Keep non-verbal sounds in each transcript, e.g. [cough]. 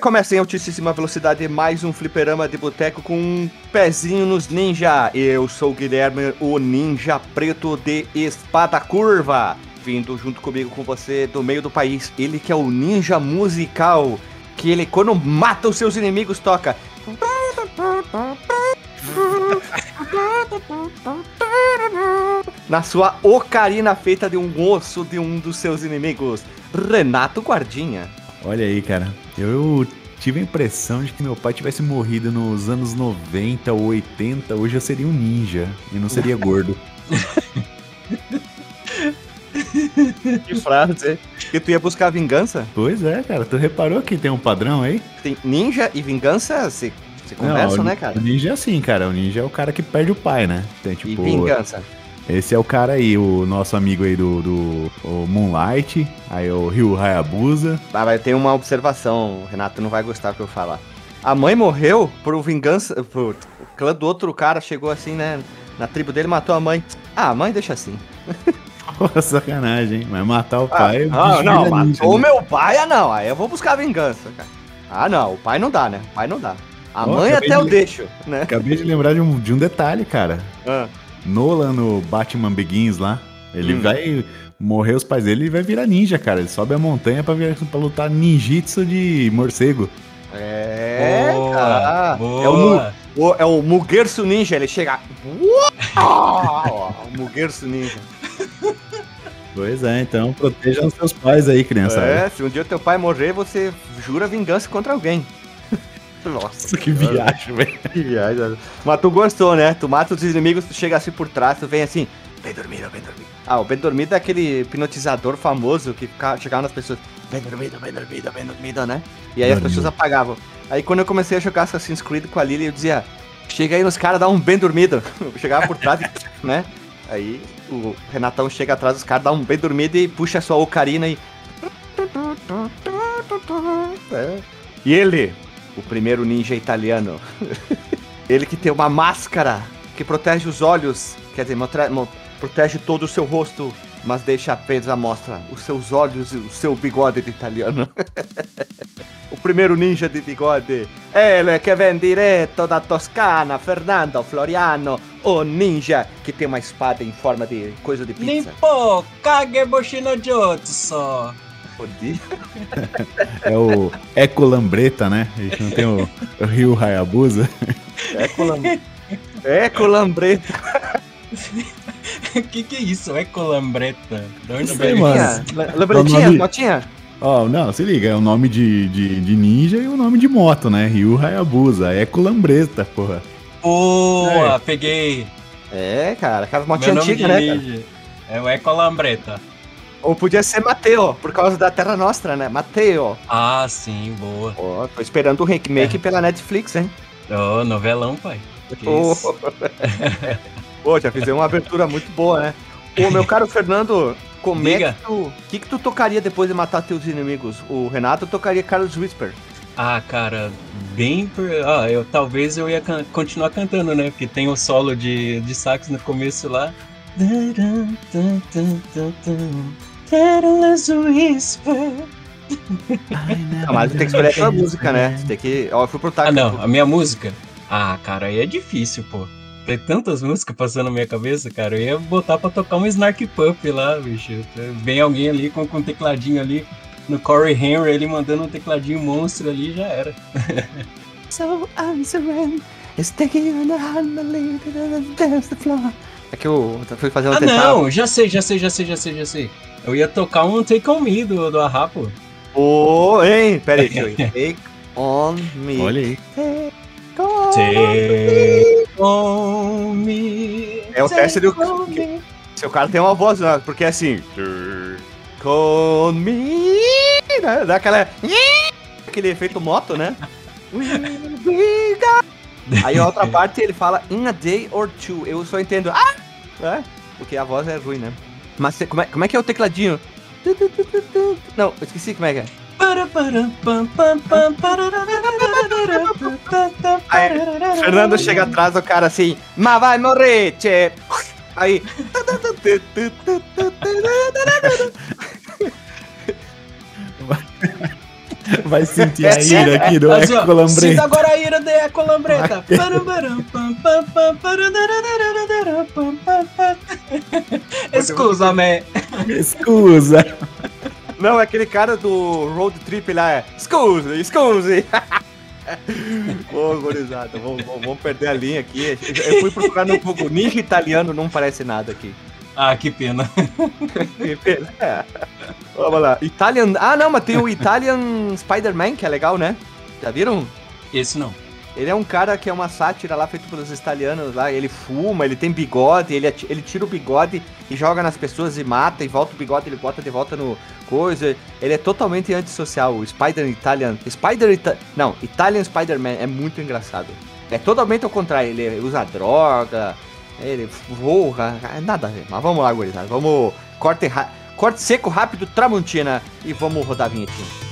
Começa em altíssima velocidade mais um fliperama de boteco com um pezinho nos ninja. Eu sou o Guilherme, o ninja preto de espada curva. Vindo junto comigo com você do meio do país. Ele que é o ninja musical. Que ele, quando mata os seus inimigos, toca. Na sua ocarina feita de um osso de um dos seus inimigos, Renato Guardinha. Olha aí, cara. Eu tive a impressão de que meu pai tivesse morrido nos anos 90 ou 80. Hoje eu seria um ninja e não seria [laughs] gordo. que frase. Que tu ia buscar vingança? Pois é, cara. Tu reparou que tem um padrão aí? Tem ninja e vingança se, se conversam, Não, né, cara? O ninja é assim, cara. O ninja é o cara que perde o pai, né? Tem, E tipo, vingança. Esse é o cara aí, o nosso amigo aí do, do Moonlight, aí o Ryu Hayabusa. Ah, mas tem uma observação, Renato, não vai gostar do que eu falar. A mãe morreu por vingança. Por... O clã do outro cara chegou assim, né? Na tribo dele matou a mãe. Ah, a mãe deixa assim. [laughs] Sacanagem, hein? Mas matar o pai. o ah, não, matou o né? meu pai, ah não. Aí eu vou buscar vingança, cara. Ah, não, o pai não dá, né? O pai não dá. A Ó, mãe até de eu deixo, né? Acabei de lembrar de um, de um detalhe, cara. Ah, Nolan no Batman Begins lá, ele Hum. vai morrer os pais dele e vai virar ninja, cara. Ele sobe a montanha pra, vir, pra lutar ninjitsu de morcego. É, Boa, cara. boa. É o, Mu- o, é o Mugersu Ninja, ele chega. Uau! [laughs] o Mugersu Ninja. Pois é, então protejam os seus pais aí, criançada. É, se um dia teu pai morrer, você jura vingança contra alguém. Nossa, que viagem, velho. que viagem. Mas tu gostou, né? Tu mata os inimigos, tu chega assim por trás, tu vem assim, bem dormido, bem dormido. Ah, o bem dormido é aquele hipnotizador famoso que chegava nas pessoas, bem dormido, bem dormido, bem dormido, né? E aí as pessoas apagavam. Aí quando eu comecei a jogar Assassin's Creed com a Lily, eu dizia, chega aí nos caras, dá um bem dormido. Eu [laughs] chegava por trás, e, [laughs] né? Aí o Renatão chega atrás dos caras, dá um bem dormido e puxa a sua ocarina e. É. E ele, o primeiro ninja italiano, [laughs] ele que tem uma máscara que protege os olhos, quer dizer, protege todo o seu rosto, mas deixa apenas à mostra os seus olhos e o seu bigode de italiano. [laughs] o primeiro ninja de bigode, ele que vem direto da Toscana, Fernando Floriano, o ninja que tem uma espada em forma de coisa de pizza. Nimpo, Kageboshi no Jutsu. [laughs] É o Eco Lambreta, né? A gente não tem o, o Ryu Hayabusa. É colam- é colambreta. [laughs] que que é isso? É colambreta. De onde Não sei, mano. É o nome- notinha? Ó, não, se liga, é o nome de, de, de ninja e o nome de moto, né? Ryu Hayabusa, Eco Lambreta, porra. Boa, peguei. É, cara, aquela Meu motinha nome antiga, de né, ninja. É o Ecolambreta. Ou podia ser Mateo, por causa da Terra Nostra, né? Mateo. Ah, sim, boa. Ó, tô esperando o remake pela Netflix, hein? Ô, novelão, pai. Que isso? [laughs] [laughs] Pô, já fizemos uma abertura muito boa, né? Ô, meu caro Fernando, como é Diga. que tu... O que, que tu tocaria depois de matar teus inimigos? O Renato tocaria Carlos Whisper. Ah, cara, bem. Ah, eu talvez eu ia can- continuar cantando, né? Porque tem o solo de, de sax no começo lá. Careless whisper. Ah, mas tu tem que escolher a tua música, né? Tu tem que... Ó, eu fui pro taco. Ah, não, a minha música? Ah, cara, aí é difícil, pô. Tem tantas músicas passando na minha cabeça, cara. Eu ia botar pra tocar um Snark Pup lá, bicho. Vem alguém ali com, com um tecladinho ali. No Corey Henry, ele mandando um tecladinho monstro ali, já era. [laughs] So is taking you on the hand and lead and dance the floor. É que eu fui fazer uma Ah, não, já sei, já sei, já sei, já sei, já sei. Eu ia tocar um Take On Me do, do Arrapo. Ô, hein? Pera aí. [laughs] Take on me. Olha aí. Take on Take On Me. É o teste do- Take on. Seu cara tem uma voz, né? Porque é assim. Com me. Né? Dá aquela. [laughs] Aquele efeito moto, né? [laughs] Aí a outra parte ele fala in a day or two. Eu só entendo. Ah! É, porque a voz é ruim, né? Mas como é, como é que é o tecladinho? Não, eu esqueci como é que é. Aí, Fernando chega atrás do cara assim, mas vai morrer, tchê. Aí. Vai sentir a ira aqui do ó, Ecolambreta. Sinta agora a ira de Ecolambreta. [laughs] Escusa, me. Escusa. Não, é aquele cara do road trip lá, é. Excuse, excuse. [laughs] Ô, gurizada, vamos, vamos- vamos perder a linha aqui. Eu fui procurar no Google. Ninja italiano não parece nada aqui. Ah, que pena. É. Vamos lá. Italian. Ah, não, mas tem o Italian Spider-Man, que é legal, né? Já viram? Esse não. Ele é um cara que é uma sátira lá feito pelos italianos lá. Ele fuma, ele tem bigode, ele, ele tira o bigode e joga nas pessoas e mata, e volta o bigode, ele bota de volta no coisa. Ele é totalmente antissocial. O Spider Italian. Spider Ita Não, Italian Spider-Man é muito engraçado. É totalmente ao contrário. Ele usa droga, ele voa, é nada a ver. Mas vamos lá, gurizada. Vamos. Corte, corte seco, rápido, Tramontina. E vamos rodar a vinhetinha.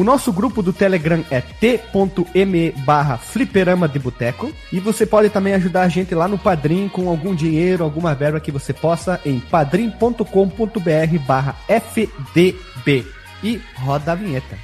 O nosso grupo do Telegram é t.me barra fliperama de boteco. E você pode também ajudar a gente lá no Padrim com algum dinheiro, alguma verba que você possa em padrim.com.br barra fdb. E roda a vinheta.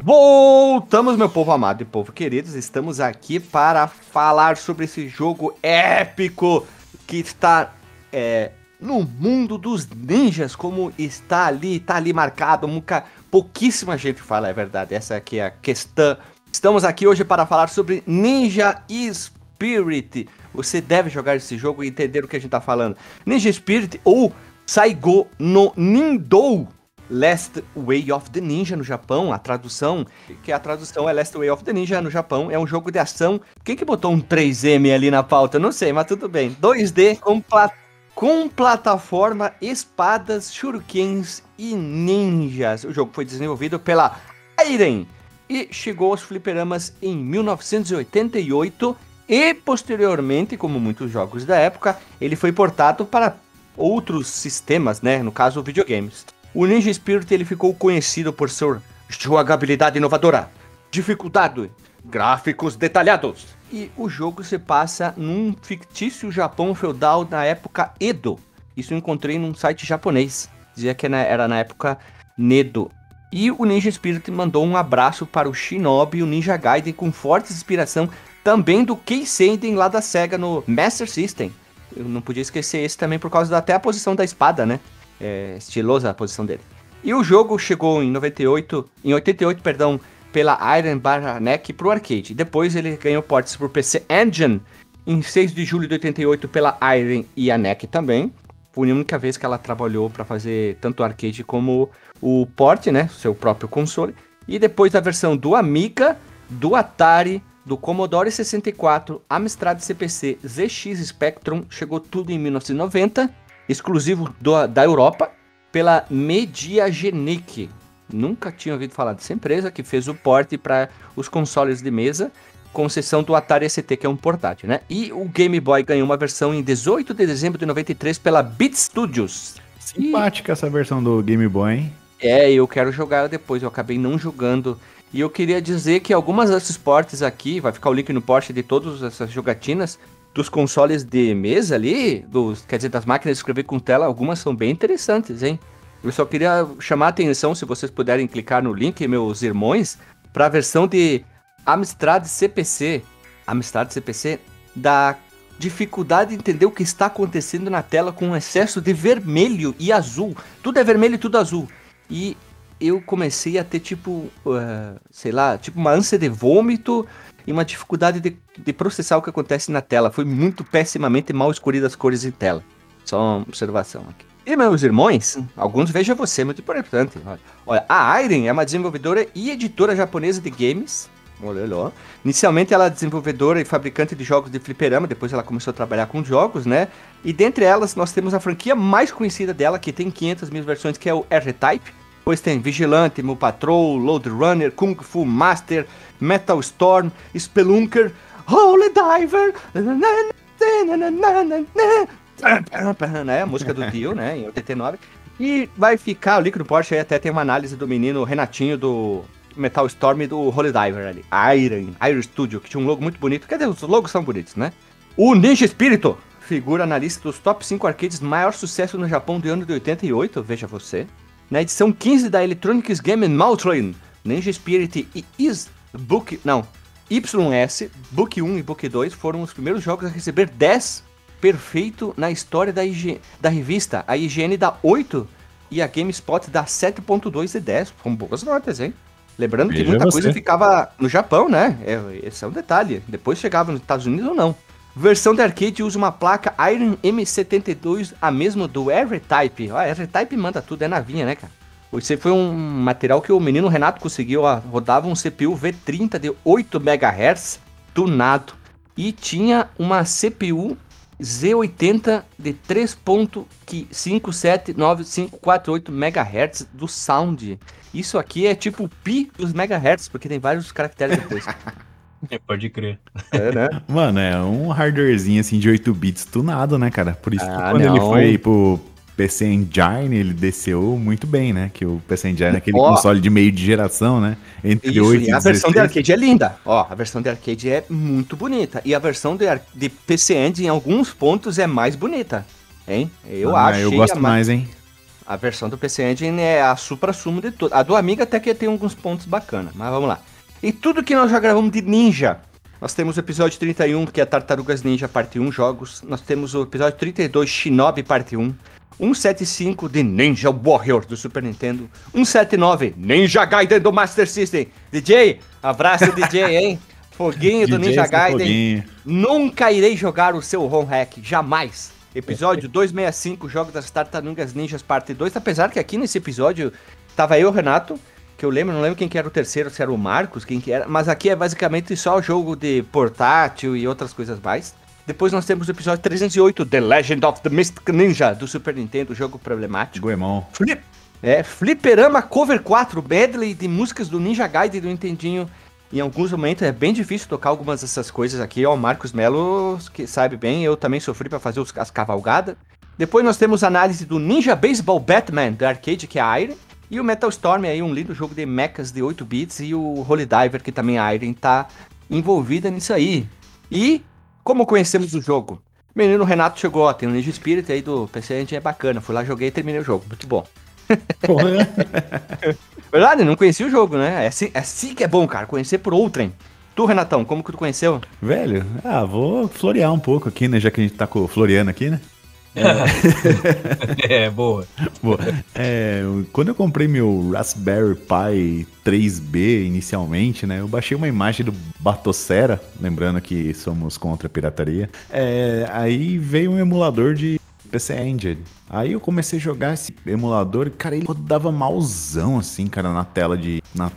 Voltamos, meu povo amado e povo queridos. Estamos aqui para falar sobre esse jogo épico que está é, no mundo dos ninjas, como está ali, está ali marcado. Nunca, pouquíssima gente fala, é verdade. Essa aqui é a questão. Estamos aqui hoje para falar sobre Ninja Spirit. Você deve jogar esse jogo e entender o que a gente está falando. Ninja Spirit ou Saigo no Nindou. Last Way of the Ninja no Japão, a tradução, que a tradução é Last Way of the Ninja no Japão, é um jogo de ação. Quem que botou um 3M ali na pauta? Não sei, mas tudo bem. 2D com, pla- com plataforma, espadas, shurikens e ninjas. O jogo foi desenvolvido pela Airen e chegou aos fliperamas em 1988 e posteriormente, como muitos jogos da época, ele foi portado para outros sistemas, né? No caso, videogames. O Ninja Spirit ele ficou conhecido por sua jogabilidade inovadora, dificuldade, gráficos detalhados. E o jogo se passa num fictício Japão feudal na época Edo. Isso eu encontrei num site japonês. Dizia que era na época Nedo. E o Ninja Spirit mandou um abraço para o Shinobi e o Ninja Gaiden com forte inspiração também do Kei Senden lá da SEGA no Master System. Eu não podia esquecer esse também por causa da, até a posição da espada, né? É, estilosa a posição dele. E o jogo chegou em 98, em 88, perdão, pela Iron Barra NEC pro arcade. Depois ele ganhou portes pro PC Engine em 6 de julho de 88 pela Iron e a NEC também. Foi a única vez que ela trabalhou para fazer tanto o arcade como o port, né, seu próprio console. E depois a versão do Amiga, do Atari, do Commodore 64, Amstrad CPC, ZX Spectrum, chegou tudo em 1990, exclusivo do- da Europa, pela Mediagenic. Nunca tinha ouvido falar dessa empresa que fez o porte para os consoles de mesa, com exceção do Atari ST, que é um portátil, né? E o Game Boy ganhou uma versão em 18 de dezembro de 93 pela Beat Studios. Simpática essa versão do Game Boy, hein? É, eu quero jogar ela depois, eu acabei não jogando. E eu queria dizer que algumas desses portes aqui, vai ficar o link no post de todas essas jogatinas, dos consoles de mesa ali, dos, quer dizer, das máquinas de escrever com tela, algumas são bem interessantes, hein? Eu só queria chamar a atenção, se vocês puderem clicar no link, meus irmãos, para a versão de Amstrad CPC. Amstrad CPC da dificuldade de entender o que está acontecendo na tela com um excesso de vermelho e azul. Tudo é vermelho e tudo azul. E eu comecei a ter tipo, uh, sei lá, tipo uma ânsia de vômito e uma dificuldade de, de processar o que acontece na tela. Foi muito pessimamente mal escolhidas as cores em tela. Só uma observação aqui. E meus irmãos, alguns vejam você, muito importante. Olha, a Iron é uma desenvolvedora e editora japonesa de games. Olha lá. Inicialmente ela é desenvolvedora e fabricante de jogos de fliperama, depois ela começou a trabalhar com jogos, né? E dentre elas nós temos a franquia mais conhecida dela, que tem 500 mil versões, que é o R-Type. Depois tem Vigilante, Mu Patrol, Load Runner, Kung Fu Master, Metal Storm, Spelunker, Holy Diver. Né? A música do Dio, né? Em 89. E vai ficar, o Líquido Porsche aí até tem uma análise do menino Renatinho do Metal Storm do Holy Diver ali. Iron, Iron Studio, que tinha um logo muito bonito. Cadê os logos são bonitos, né? O Ninja Espírito figura na lista dos top 5 arcades maior sucesso no Japão do ano de 88, veja você. Na edição 15 da Electronics Game Maltrain, Ninja Spirit e Is Book, não, YS, Book 1 e Book 2 foram os primeiros jogos a receber 10 perfeito na história da, IG, da revista. A IGN dá 8 e a GameSpot dá 7.2 e 10, com boas notas, hein? Lembrando que Veja muita você. coisa ficava no Japão, né? É, esse é um detalhe. Depois chegava nos Estados Unidos ou não. Versão de arcade usa uma placa Iron M72, a mesma do R-Type. Ah, R-Type manda tudo, é navinha, né, cara? Esse foi um material que o menino Renato conseguiu, ó, rodava um CPU V30 de 8 MHz, tunado, e tinha uma CPU Z80 de 3.5795448 MHz do sound. Isso aqui é tipo o pi dos megahertz, porque tem vários caracteres depois. [laughs] É, pode crer. é, né? Mano, é um hardwarezinho assim de 8 bits tunado, né, cara? Por isso que Ah, quando ele não. foi pro PC Engine, ele desceu muito bem, né? Que o PC Engine é aquele Ó. console de meio de geração, né? Entre Isso, 8 e e a versão de 16. arcade é linda. Ó, a versão de arcade é muito bonita. E a versão de, de PC Engine, em alguns pontos, é mais bonita. Hein? Eu Ah, acho. Eu gosto mais, hein? A versão do PC Engine é a supra-sumo de tudo. A do Amiga até que tem alguns pontos bacanas, mas vamos lá. E tudo que nós já gravamos de Ninja. Nós temos o episódio 31, que é Tartarugas Ninja Parte 1 Jogos. Nós temos o episódio 32, Shinobi Parte 1. 175 de Ninja Warrior do Super Nintendo. 179, Ninja Gaiden do Master System. DJ, abraço DJ, [laughs] hein? Foguinho do DJ Ninja Gaiden. foguinho. Nunca irei jogar o seu ROM hack, jamais. Episódio [laughs] 265, Jogo das Tartarugas Ninjas Parte 2. Apesar que aqui nesse episódio tava eu, Renato, que eu lembro, não lembro quem que era o terceiro, se era o Marcos, quem que era, mas aqui é basicamente só jogo de portátil e outras coisas mais. Depois nós temos o episódio 308, The Legend of the Mystic Ninja, do Super Nintendo, jogo problemático. Goemon. Flip, é, Fliperama Cover 4, medley de músicas do Ninja Gaiden do Nintendinho. Em alguns momentos é bem difícil tocar algumas dessas coisas aqui, ó, o Marcos Melo, que sabe bem, eu também sofri pra fazer os- as cavalgadas. Depois nós temos análise do Ninja Baseball Batman, da arcade, que é a Iron. E o Metal Storm aí, um lindo jogo de mechas de 8 bits. E o Holy Diver, que também a Iron tá envolvida nisso aí. E, como conhecemos o jogo? Menino Renato chegou, ó, tem um Ninja Spirit aí do PC Engine, é bacana. Fui lá, joguei e terminei o jogo, muito bom. Porra. [laughs] Verdade, não conhecia o jogo, né? É assim, é assim que é bom, cara, conhecer por outrem. Tu, Renatão, como que tu conheceu? Velho, ah, vou florear um pouco aqui, né? Já que a gente tá com o Floriano aqui, né? [laughs] É, boa. Bom, é, quando eu comprei meu Raspberry Pi 3B inicialmente, né? Eu baixei uma imagem do Batocera, lembrando que somos contra a pirataria. É, aí veio um emulador de PC Engine. Aí eu comecei a jogar esse emulador e, cara, ele rodava malzão, assim, cara, na tela de. Na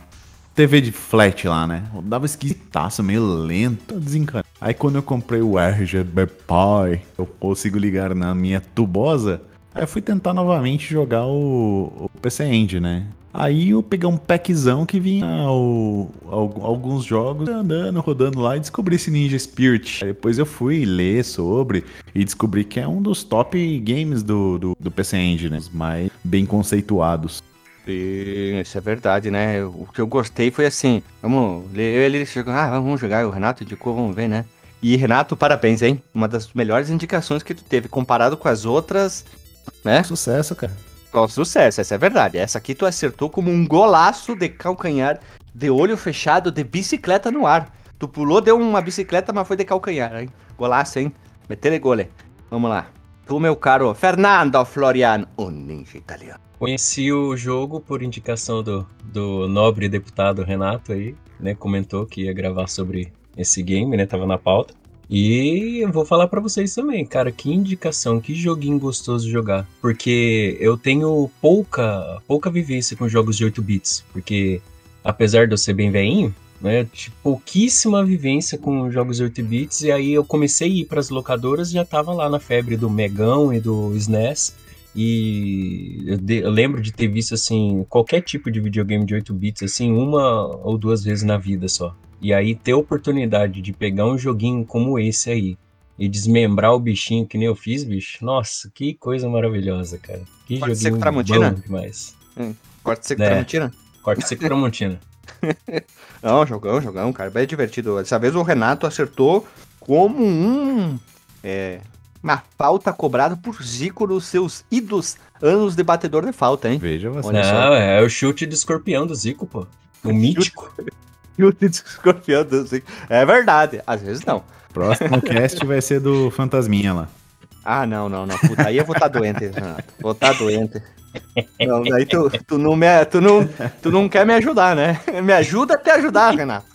TV de flat lá, né? Rodava esquisitaço, meio lento, desencanado. Aí quando eu comprei o RGB Pi, eu consigo ligar na minha tubosa. Aí eu fui tentar novamente jogar o, o PC Engine, né? Aí eu peguei um packzão que vinha o- al- alguns jogos andando, rodando lá e descobri esse Ninja Spirit. Aí depois eu fui ler sobre e descobri que é um dos top games do, do, do PC Engine, né? Os mais bem conceituados. Sim, isso é verdade, né? O que eu gostei foi assim, vamos, eu e ele chegou, ah, vamos jogar, o Renato indicou, vamos ver, né? E Renato, parabéns, hein? Uma das melhores indicações que tu teve, comparado com as outras, né? Sucesso, cara. Com sucesso, essa é verdade. Essa aqui tu acertou como um golaço de calcanhar, de olho fechado, de bicicleta no ar. Tu pulou, deu uma bicicleta, mas foi de calcanhar, hein? Golaço, hein? Metele gole. Vamos lá. Tu, meu caro Fernando Floriano, o ninja italiano. Conheci o jogo por indicação do, do nobre deputado Renato aí, né? Comentou que ia gravar sobre esse game, né? Tava na pauta. E eu vou falar pra vocês também, cara, que indicação, que joguinho gostoso jogar. Porque eu tenho pouca, pouca vivência com jogos de 8 bits. Porque apesar de eu ser bem veinho, né? Tipo, pouquíssima vivência com jogos de 8 bits. E aí eu comecei a ir pras locadoras e já tava lá na febre do Megão e do SNES. E eu, de- eu lembro de ter visto, assim, qualquer tipo de videogame de 8 bits, assim, uma ou duas vezes na vida só. E aí ter a oportunidade de pegar um joguinho como esse aí e desmembrar o bichinho que nem eu fiz, bicho. Nossa, que coisa maravilhosa, cara. Que ser joguinho com Tramontina? bom demais. Corte seco É. Tramontina? Corte seco Tramontina. [laughs] Não, jogão, jogão, cara. Bem divertido. Dessa vez o Renato acertou como um. É. Uma falta cobrada por Zico nos seus idos anos de batedor de falta, hein? Veja você. Olha só. Não, é o chute do escorpião do Zico, pô. O mítico. [laughs] E o escorpião do Zico. É verdade. Às vezes não. Próximo [laughs] cast vai ser do Fantasminha lá. Ah, não, não, não. Puta, aí eu vou estar doente, Renato. Vou estar doente. Não, daí tu, tu, não me, tu, não, tu não quer me ajudar, né? Me ajuda a te ajudar, Renato.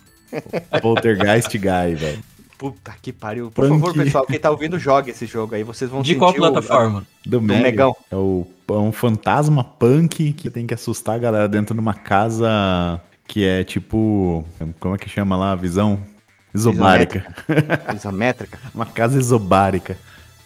Poltergeist Guy, velho. Puta que pariu. Por Punk. favor, pessoal, quem tá ouvindo, jogue esse jogo aí. Vocês vão De qual sentir o- plataforma? Do Do Mega. Megão. É, o, é um fantasma punk que tem que assustar a galera dentro de uma casa que é tipo. Como é que chama lá a visão? Isobárica. Isométrica. [laughs] uma casa isobárica.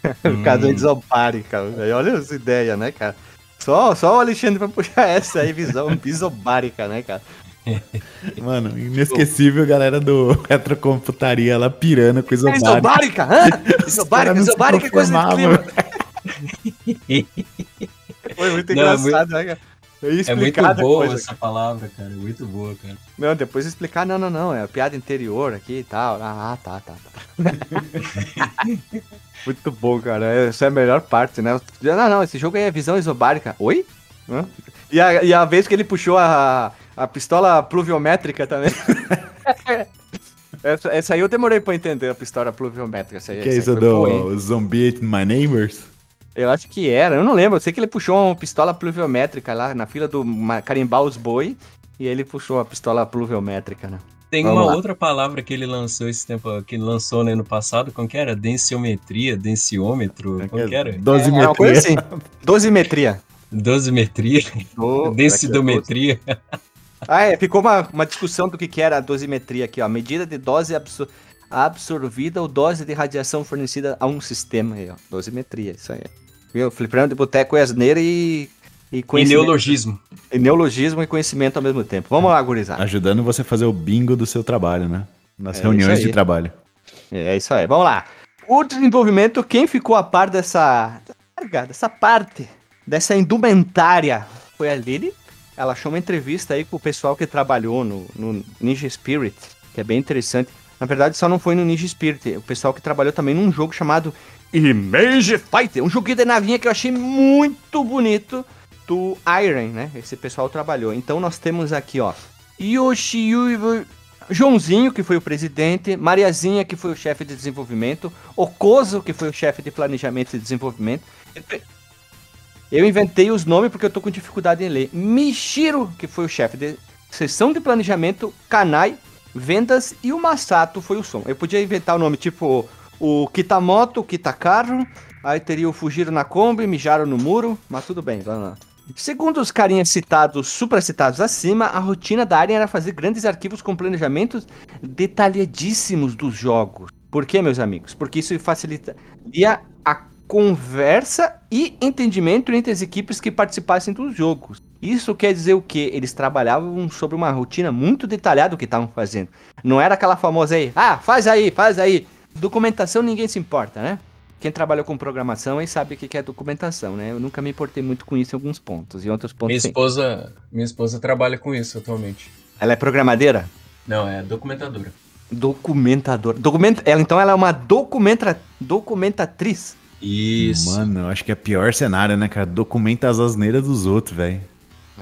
[laughs] Caso é isobárica. velho. Olha as ideias, né, cara? Só, só o Alexandre vai puxar essa aí, visão [laughs] isobárica, né, cara? [laughs] Mano, inesquecível a galera do Retrocomputaria lá pirando com É isobárica. isobárica, hã? [laughs] Isobárica, isobárica, é coisa de clima. Foi muito Não, é engraçado, né, cara? Eu ia É muito boa depois, essa palavra, cara. Muito boa, cara. Não, depois explicar, não, não, não, é a piada interior aqui e tal. Ah, tá, tá, tá. [laughs] Muito bom, cara. Essa é a melhor parte, né? Não, não, esse jogo aí é visão isobárica. Oi? Hã? E a, e a vez que ele puxou a, a pistola pluviométrica também. [laughs] essa, essa aí eu demorei pra entender, a pistola pluviométrica. Essa aí, Que é essa isso boa, hein? do Zombie Ate My Neighbors? Eu acho que era, eu não lembro. Eu sei que ele puxou uma pistola pluviométrica lá na fila do carimbar os boi. E ele puxou a pistola pluviométrica, né? Tem Vamos uma lá. outra palavra que ele lançou esse tempo, que ele lançou no ano passado, como que era? Densiometria, densiômetro, como que era? Dosimetria. É uma coisa assim. [laughs] Dosimetria. Dosimetria, Do- densidometria. Ah, é, ficou uma, uma discussão do que, que era a dosimetria aqui, ó. Medida de dose absor- absorvida ou dose de radiação fornecida a um sistema aí, ó. Dosimetria, isso aí. Viu? Fliperama de boteco é asneira e. E, E conhecimento- neologismo. e neologismo e conhecimento ao mesmo tempo. Vamos lá, gurizada. Ajudando você a fazer o bingo do seu trabalho, né? Nas É reuniões de trabalho. É isso aí, vamos lá. O desenvolvimento, quem ficou a par dessa, dessa parte, dessa indumentária, foi a Lily. Ela achou uma entrevista aí com o pessoal que trabalhou no, no Ninja Spirit, que é bem interessante. Na verdade, só não foi no Ninja Spirit, o pessoal que trabalhou também num jogo chamado Image Fighter, um joguinho de navinha que eu achei muito bonito do Iron, né? Esse pessoal trabalhou. Então nós temos aqui, ó, Yoshiyuivo Joãozinho, que foi o presidente, Mariazinha, que foi o chefe de desenvolvimento, Okozo, que foi o chefe de planejamento e desenvolvimento. Eu inventei os nomes porque eu tô com dificuldade em ler. Michiro, que foi o chefe de seção de planejamento, Kanai, vendas e o Masato foi o som. Eu podia inventar o nome tipo o Kitamoto, o Kitakaru, aí teria o Fujiro na Kombi, Mijaram no muro, mas tudo bem, vamos lá. Segundo os carinhas citados, supracitados acima, a rotina da área era fazer grandes arquivos com planejamentos detalhadíssimos dos jogos. Por quê, meus amigos? Porque isso facilitaria a conversa e entendimento entre as equipes que participassem dos jogos. Isso quer dizer o quê? Eles trabalhavam sobre uma rotina muito detalhada do que estavam fazendo. Não era aquela famosa aí, ah, faz aí, faz aí. Documentação ninguém se importa, né? Quem trabalhou com programação aí sabe o que é documentação, né? Eu nunca me importei muito com isso em alguns pontos. E outros Minha pontos, sim. esposa, minha esposa trabalha com isso atualmente. Ela é programadeira? Não, é documentadora. Documentadora. Documenta... Ela, então ela é uma documenta... documentatriz. Isso. Mano, eu acho que é pior cenário, né, cara? Documenta as asneiras dos outros, velho. [laughs]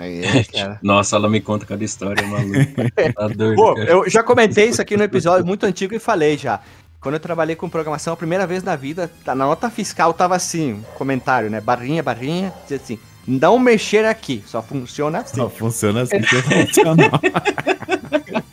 É, cara. Nossa, ela me conta cada história, maluco. [laughs] Tá doido, Pô, cara. eu já comentei isso aqui no episódio muito antigo e falei já. Quando eu trabalhei com programação a primeira vez na vida, tá- na nota fiscal tava assim, um comentário, né? Barrinha, barrinha, dizia assim, não mexer aqui, só funciona assim. Só funciona assim que funcional. [laughs]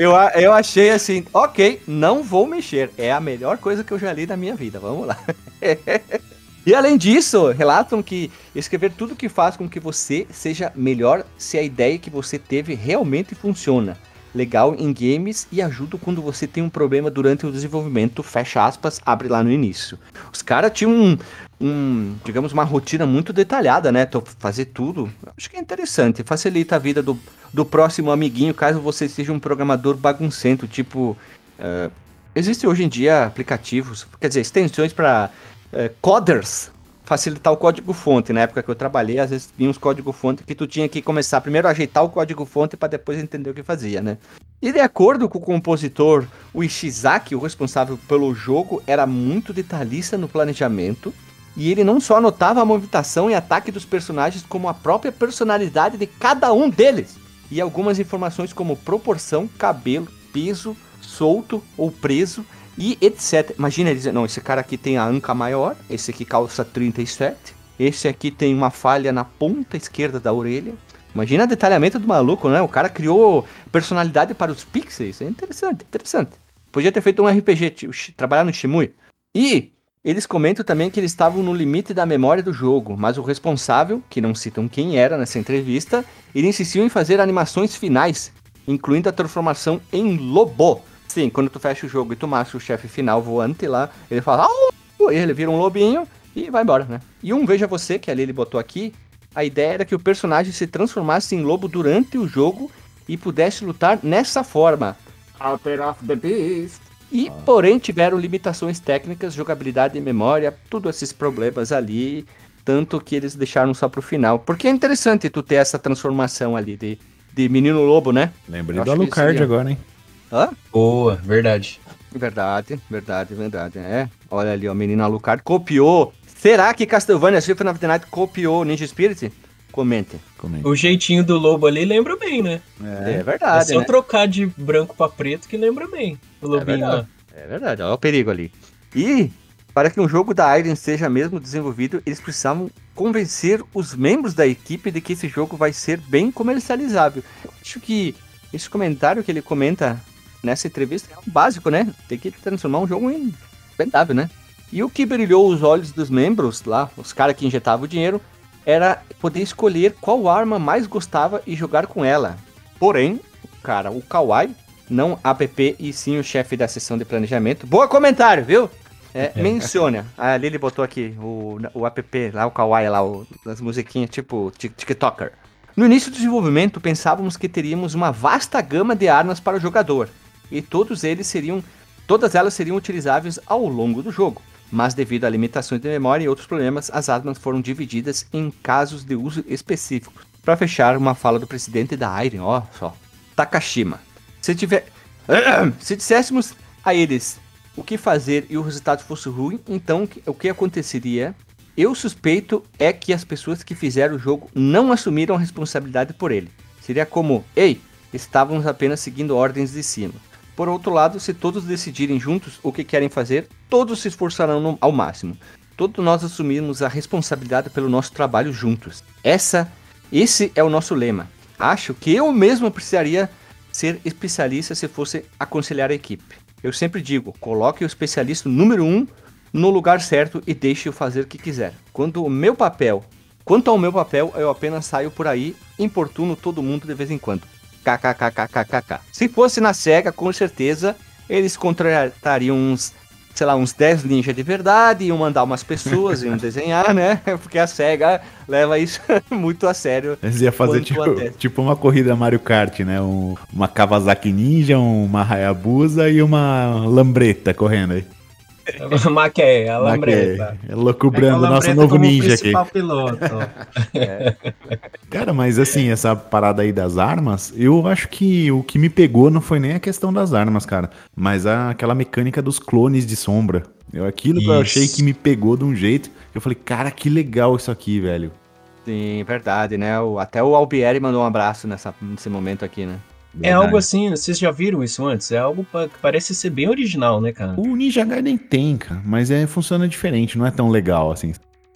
Eu, eu achei assim, ok, não vou mexer. É a melhor coisa que eu já li na minha vida. Vamos lá. [laughs] e além disso, relatam que escrever tudo que faz com que você seja melhor se a ideia que você teve realmente funciona. legal em games e ajudo quando você tem um problema durante o desenvolvimento, fecha aspas, abre lá no início. Os caras tinham um, um, digamos, uma rotina muito detalhada, né? Tô, fazer tudo. Acho que é interessante, facilita a vida do, do próximo amiguinho, caso você seja um programador baguncento, tipo. Uh, Existem hoje em dia aplicativos, quer dizer, extensões para uh, coders facilitar o código-fonte. Na época que eu trabalhei, às vezes tinha uns código-fonte que tu tinha que começar primeiro a ajeitar o código-fonte para depois entender o que fazia, né? E de acordo com o compositor, o Ishizaki, o responsável pelo jogo, era muito detalhista no planejamento. E ele não só anotava a movimentação e ataque dos personagens, como a própria personalidade de cada um deles. E algumas informações como proporção, cabelo, peso, solto ou preso e etc. Imagina ele dizer, não, esse cara aqui tem a anca maior, esse aqui calça 37, esse aqui tem uma falha na ponta esquerda da orelha. Imagina o detalhamento do maluco, né? O cara criou personalidade para os pixels. É interessante, interessante. Podia ter feito um RPG, trabalhar no Shimui. E eles comentam também que eles estavam no limite da memória do jogo, mas o responsável, que não citam quem era nessa entrevista, ele insistiu em fazer animações finais, incluindo a transformação em lobo. Sim, quando tu fecha o jogo e tu mata o chefe final voante lá, ele fala, e ele vira um lobinho e vai embora, né? E um Veja Você, que ali ele botou aqui, a ideia era que o personagem se transformasse em lobo durante o jogo e pudesse lutar nessa forma. Alter of the Beast. E, ah. porém, tiveram limitações técnicas, jogabilidade e memória, todos esses problemas ali, tanto que eles deixaram só pro final. Porque é interessante tu ter essa transformação ali de, de menino lobo, né? Lembrei do Alucard seria... agora, hein? Hã? Boa, verdade. Verdade, verdade, verdade. É, olha ali, ó, menino Alucard copiou. Será que Castlevania Symphony of the Night copiou Ninja Spirit? Comente. Comente. O jeitinho do lobo ali lembra bem, né? É, é verdade. É só né? trocar de branco para preto que lembra bem o lobinho é lá. É verdade, olha o perigo ali. E para que um jogo da Iron seja mesmo desenvolvido, eles precisavam convencer os membros da equipe de que esse jogo vai ser bem comercializável. Eu acho que esse comentário que ele comenta nessa entrevista é um básico, né? Tem que transformar um jogo em vendável, né? E o que brilhou os olhos dos membros lá, os caras que injetavam o dinheiro, era poder escolher qual arma mais gostava e jogar com ela. Porém, cara, o Kawaii, não app e sim o chefe da sessão de planejamento. Boa comentário, viu? É, é. [laughs] menciona. A Lili botou aqui o, o app, lá o Kawaii, lá, o, as musiquinhas tipo TikToker. No início do desenvolvimento, pensávamos que teríamos uma vasta gama de armas para o jogador, e todos eles seriam, todas elas seriam utilizáveis ao longo do jogo. Mas devido a limitações de memória e outros problemas, as armas foram divididas em casos de uso específicos. Para fechar, uma fala do presidente da Iron, ó só, Takashima. Se tiver, [clears throat] se disséssemos a eles o que fazer e o resultado fosse ruim, então o que aconteceria? Eu suspeito é que as pessoas que fizeram o jogo não assumiram a responsabilidade por ele. Seria como, ei, estávamos apenas seguindo ordens de cima. Por outro lado, se todos decidirem juntos o que querem fazer, todos se esforçarão no, ao máximo. Todos nós assumimos a responsabilidade pelo nosso trabalho juntos. Essa, esse é o nosso lema. Acho que eu mesmo precisaria ser especialista se fosse aconselhar a equipe. Eu sempre digo, coloque o especialista número um no lugar certo e deixe-o fazer o que quiser. Quando o meu papel, quanto ao meu papel, eu apenas saio por aí, importuno todo mundo de vez em quando. KKKKKK. Se fosse na SEGA, com certeza eles contratariam uns, sei lá, uns 10 ninjas de verdade, iam mandar umas pessoas, iam [laughs] desenhar, né? Porque a SEGA leva isso [laughs] muito a sério. Eles iam fazer tipo, tipo uma corrida Mario Kart, né? Um, uma Kawasaki Ninja, uma Hayabusa e uma Lambreta correndo aí. [laughs] Maqué, a lambreta. É loucubrando é nosso novo ninja aqui. Piloto. é. [laughs] Cara, mas assim, essa parada aí das armas, eu acho que o que me pegou não foi nem a questão das armas, cara, mas a, aquela mecânica dos clones de sombra. Eu, aquilo isso. que eu achei que me pegou de um jeito, eu falei, cara, que legal isso aqui, velho. Sim, verdade, né? O, até o Albieri mandou um abraço nessa, nesse momento aqui, né? É algo assim, vocês já viram isso antes? É algo que parece ser bem original, né, cara? O Ninja Gaiden tem, cara, mas é, funciona diferente, não é tão legal assim.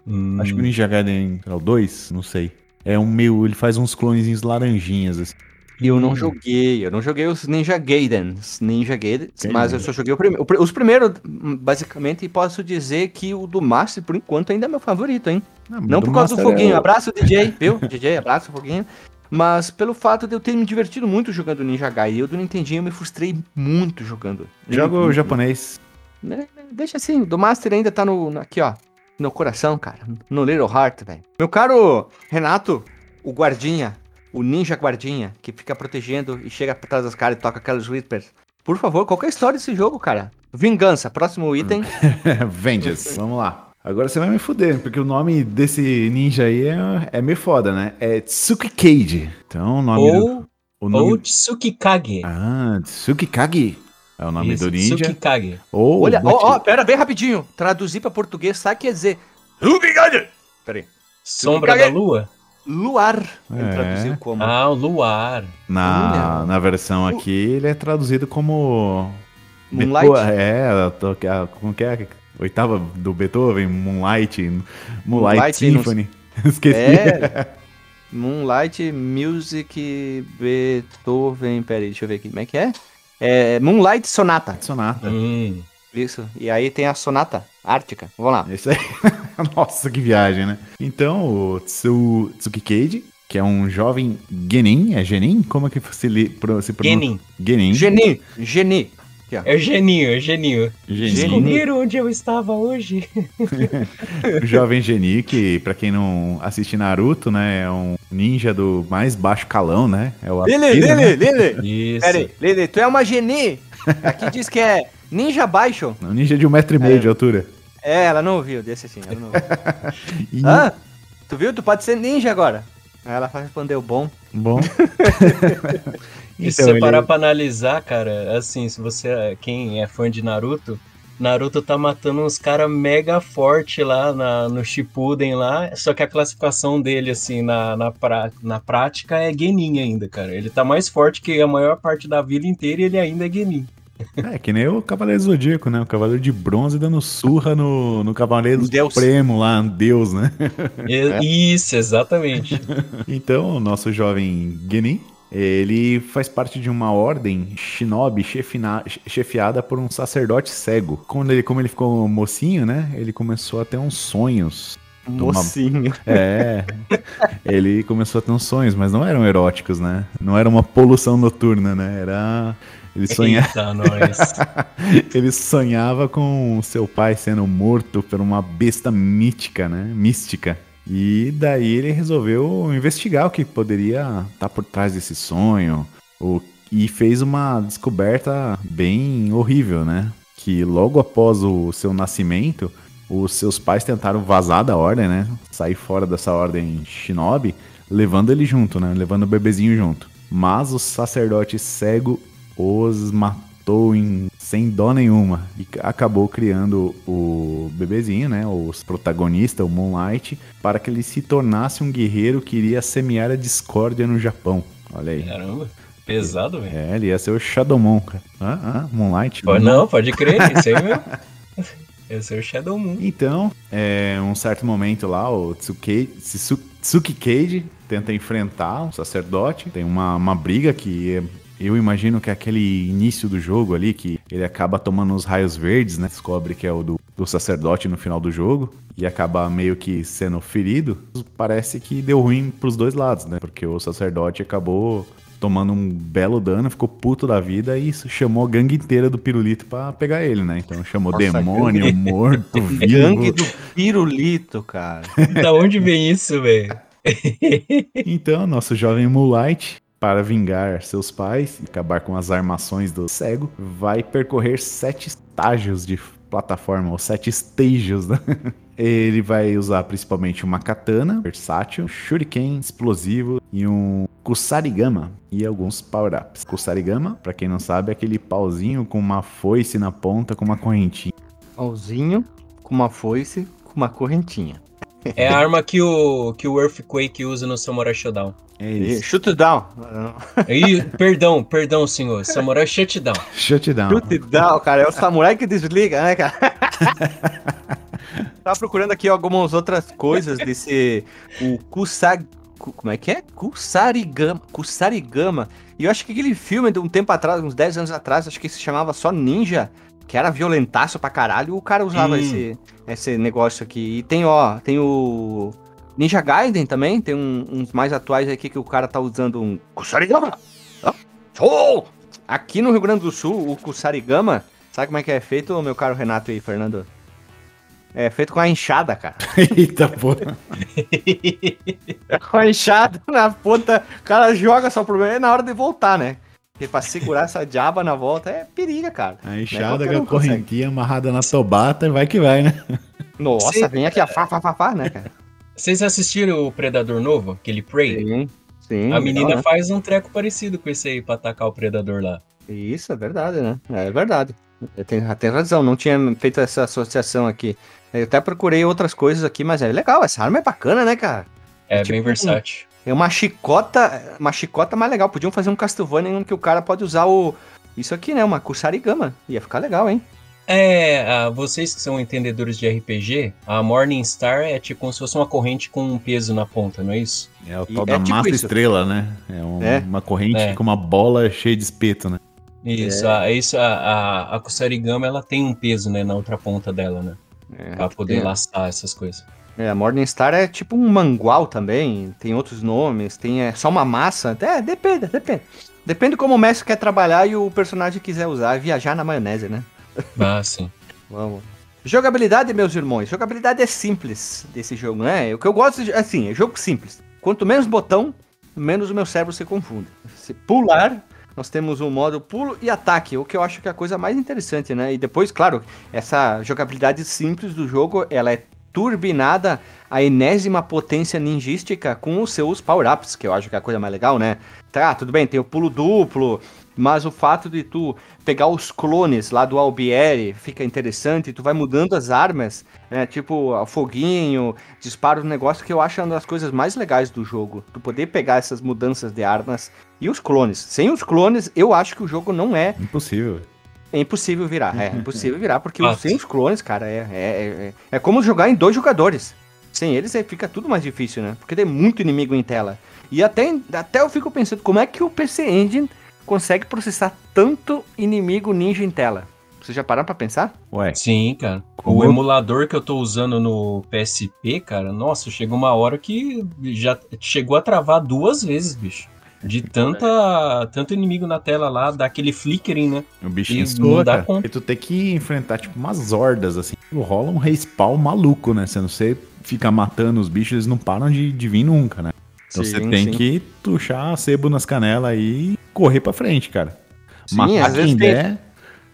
Hum. Acho que o Ninja Gaiden é o 2, não sei. É um meio, ele faz uns clonezinhos laranjinhas assim. Eu não hum. joguei, eu não joguei os Ninja Gaidens, Ninja Gaiden, mas eu só joguei o primeiro. Os primeiros, basicamente, e posso dizer que o do Master, por enquanto, ainda é meu favorito, hein? Ah, não por causa Master do foguinho. É... Abraço, DJ, viu? [laughs] DJ, abraço, foguinho. Mas pelo fato de eu ter me divertido muito jogando Ninja Gaiden, eu do Nintendinho eu me frustrei muito jogando. Jogo Muito, japonês. né? Deixa assim, o do Master ainda tá no, aqui, ó. No coração, cara. No Little Heart, velho. Meu caro Renato, o guardinha, o ninja guardinha, que fica protegendo e chega pra trás das caras e toca aquelas whispers. Por favor, qual que é a história desse jogo, cara? Vingança, próximo item. [laughs] Vengeance. Vamos lá. Agora você vai me fuder, porque o nome desse ninja aí é, é meio foda, né? É Tsukikage. Então o nome do. Ou, O nome... ou Tsukikage. Ah, Tsukikage. É o nome Isso, do ninja. Tsukikage. Ou Olha, ó, Bati- ó, pera bem rapidinho. Traduzir pra português, sabe o que quer dizer? Obrigado! Peraí. Sombra Tsukikage. da lua? Luar. Ele É. traduziu como. Ah, o luar. na, na versão aqui, ele é traduzido como. Moonlight? É, a to- a- como que é? Oitava do Beethoven, Moonlight. Moonlight, Moonlight, não Symphony. [laughs] Esqueci. É. Moonlight Music Beethoven. Peraí, deixa eu ver aqui. Como é que é? É Moonlight Sonata. Sonata. Hum. Isso. E aí tem a Sonata Ártica. Vamos lá. Isso aí. [laughs] Nossa, que viagem, né? Então, o Tsu, Tsukikage, que é um jovem Genin, é Genin? Como é que se, li, pro- se pronuncia? Genin. Genin. Geni. Geni. Aqui, ó. É o geninho, é o geninho. Genin. Descobriram onde eu estava hoje. [laughs] O jovem Geni, que pra quem não assiste Naruto, né, é um ninja do mais baixo calão, né? É o Lili, Akira, né? Lili, Lili. Isso. Peraí, Lili, tu é uma Geni. Aqui diz que é Ninja Baixo. Um ninja de um metro e meio É. de altura. É, ela não ouviu, desse assim. Ela não ouviu. [laughs] E, ah, tu viu? Tu pode ser ninja agora. Aí ela respondeu bom. Bom. [laughs] E se Então, você ele- parar pra analisar, cara, assim, se você, quem é fã de Naruto, Naruto tá matando uns caras mega forte lá na, no Shippuden lá, só que a classificação dele, assim, na, na, pra, na prática é Genin ainda, cara. Ele tá mais forte que a maior parte da vida inteira e ele ainda é Genin. É, que nem o Cavaleiro Zodíaco, né? O Cavaleiro de Bronze dando surra no, no Cavaleiro Deus. Supremo lá, um Deus, né? E- Isso, exatamente. [laughs] Então, o nosso jovem Genin, ele faz parte de uma ordem shinobi chefina- chefiada por um sacerdote cego. Quando ele, como ele ficou mocinho, né? Ele começou a ter uns sonhos. Mocinho. É, ele começou a ter uns sonhos, mas não eram eróticos, né? Não era uma poluição noturna, né? Era... Ele, sonha... Eita, nós. [laughs] ele sonhava com seu pai sendo morto por uma besta mítica, né? Mística. E daí ele resolveu investigar o que poderia estar por trás desse sonho. O... E fez uma descoberta bem horrível, né? Que logo após o seu nascimento, os seus pais tentaram vazar da ordem, né? Sair fora dessa ordem shinobi, levando ele junto, né? Levando o bebezinho junto. Mas o sacerdote cego os matou em, sem dó nenhuma e acabou criando o bebezinho, né, os protagonista, o Moonlight, para que ele se tornasse um guerreiro que iria semear a discórdia no Japão. Olha aí. Caramba, pesado, velho. É, ele ia ser o Shadowmon, cara. Ah, ah, Moonlight. Pode- Não, pode crer, [laughs] isso aí mesmo. Esse é o Shadow Moon. Então, é, um certo momento lá, o Tsuke, Tsu- Tsukikage tenta enfrentar um sacerdote. Tem uma, uma briga que é- eu imagino que é aquele início do jogo ali, que ele acaba tomando os raios verdes, né? Descobre que é o do, do sacerdote no final do jogo. E acaba meio que sendo ferido. Parece que deu ruim pros dois lados, né? Porque o sacerdote acabou tomando um belo dano, ficou puto da vida e isso chamou a gangue inteira do pirulito pra pegar ele, né? Então chamou Nossa, demônio, morto, [laughs] vivo. Gangue do pirulito, cara. [laughs] Da onde vem isso, velho? Então, nosso jovem Moonlight, para vingar seus pais e acabar com as armações do cego, vai percorrer sete estágios de plataforma, ou sete stages, né? [laughs] Ele vai usar principalmente uma katana versátil, shuriken explosivo e um kusarigama e alguns power-ups. Kusarigama, pra quem não sabe, é aquele pauzinho com uma foice na ponta com uma correntinha. Pauzinho com uma foice, com uma correntinha. É a arma que o, que o Earthquake usa no Samurai Shodown. É E isso. Shoot down. Ih, perdão, perdão, senhor. Samurai Shutdown. Shutdown. Shoot down, cara. É o samurai que desliga, né, cara? [laughs] Tava procurando aqui algumas outras coisas desse. O Kusag. Ku- Como é que é? Kusarigama. Kusarigama. E eu acho que aquele filme de um tempo atrás, uns 10 anos atrás, acho que se chamava só Ninja, que era violentaço pra caralho, o cara usava Hum. esse, esse negócio aqui. E tem, ó, tem o. Ninja Gaiden também, tem um- uns mais atuais aqui que o cara tá usando um Kusarigama. Aqui no Rio Grande do Sul, o Kusarigama, sabe como é que é feito, meu caro Renato e Fernando? É feito com a enxada, cara. [laughs] Eita porra. [laughs] Com a enxada na ponta, o cara joga só o problema é na hora de voltar, né? Porque pra segurar essa diaba na volta é periga, cara. A é enxada com a correntinha amarrada na tobata, vai que vai, né? Nossa, Sim. vem aqui, a fá, fá, fá, fá, né, cara? Vocês assistiram o Predador novo, aquele Prey? Sim, sim. A menina legal, né? faz um treco parecido com esse aí pra atacar o Predador lá. Isso, é verdade, né? É verdade. Tem, tem razão, não tinha feito essa associação aqui. Eu até procurei outras coisas aqui, mas é legal, essa arma é bacana, né, cara? É Tipo bem versátil. É uma chicota, uma chicota mais legal. Podiam fazer um Castlevania em que o cara pode usar o... Isso aqui, né? Uma Kusarigama. Ia ficar legal, hein? É, ah, vocês que são entendedores de RPG, a Morning Star é tipo como se fosse uma corrente com um peso na ponta, não é isso? É o E tal é da tipo massa isso. estrela, né? É, um- É. uma corrente É. com uma bola cheia de espeto, né? Isso, a, isso a, a, a Kusarigama ela tem um peso, né, na outra ponta dela, né? É, Pra poder laçar essas coisas. É, a Morningstar é tipo um mangual também, tem outros nomes, tem é, só uma massa. É, depende, depende. Depende como o mestre quer trabalhar e o personagem quiser usar, viajar na maionese, né? Ah, sim. [laughs] Vamos. Jogabilidade, meus irmãos. Jogabilidade é simples desse jogo, né? O que eu gosto, de, assim, é jogo simples. Quanto menos botão, menos o meu cérebro se confunde. Se pular, nós temos o modo pulo e ataque, o que eu acho que é a coisa mais interessante, né? E depois, claro, essa jogabilidade simples do jogo, ela é turbinada a enésima potência ninjística com os seus power-ups, que eu acho que é a coisa mais legal, né? Tá, tudo bem, tem o pulo duplo, mas o fato de tu pegar os clones lá do Albieri fica interessante, tu vai mudando as armas, né? Tipo, foguinho, disparo um negócio que eu acho uma das coisas mais legais do jogo. Tu poder pegar essas mudanças de armas e os clones. Sem os clones, eu acho que o jogo não é Impossível. É impossível virar, é impossível virar, porque Fato. sem os clones, cara, é, é, é, é como jogar em dois jogadores. Sem eles aí fica tudo mais difícil, né? Porque tem muito inimigo em tela. E até, até eu fico pensando, como é que o PC Engine consegue processar tanto inimigo ninja em tela? Vocês já pararam pra pensar? Ué, Sim, cara. Como O emulador que eu tô usando no PSP, cara, nossa, chegou uma hora que já chegou a travar duas vezes, bicho. De tanta, tanto inimigo na tela lá, daquele flickering, né? o bichinho E soa, não dá cara. conta. E tu tem que enfrentar, tipo, umas hordas, assim. Rola um respawn maluco, né? Se você fica matando os bichos, eles não param de, de vir nunca, né? Então você Sim, tem sim. que tuchar sebo nas canelas aí e correr pra frente, cara. Sim, Matar às vezes quem tem- der.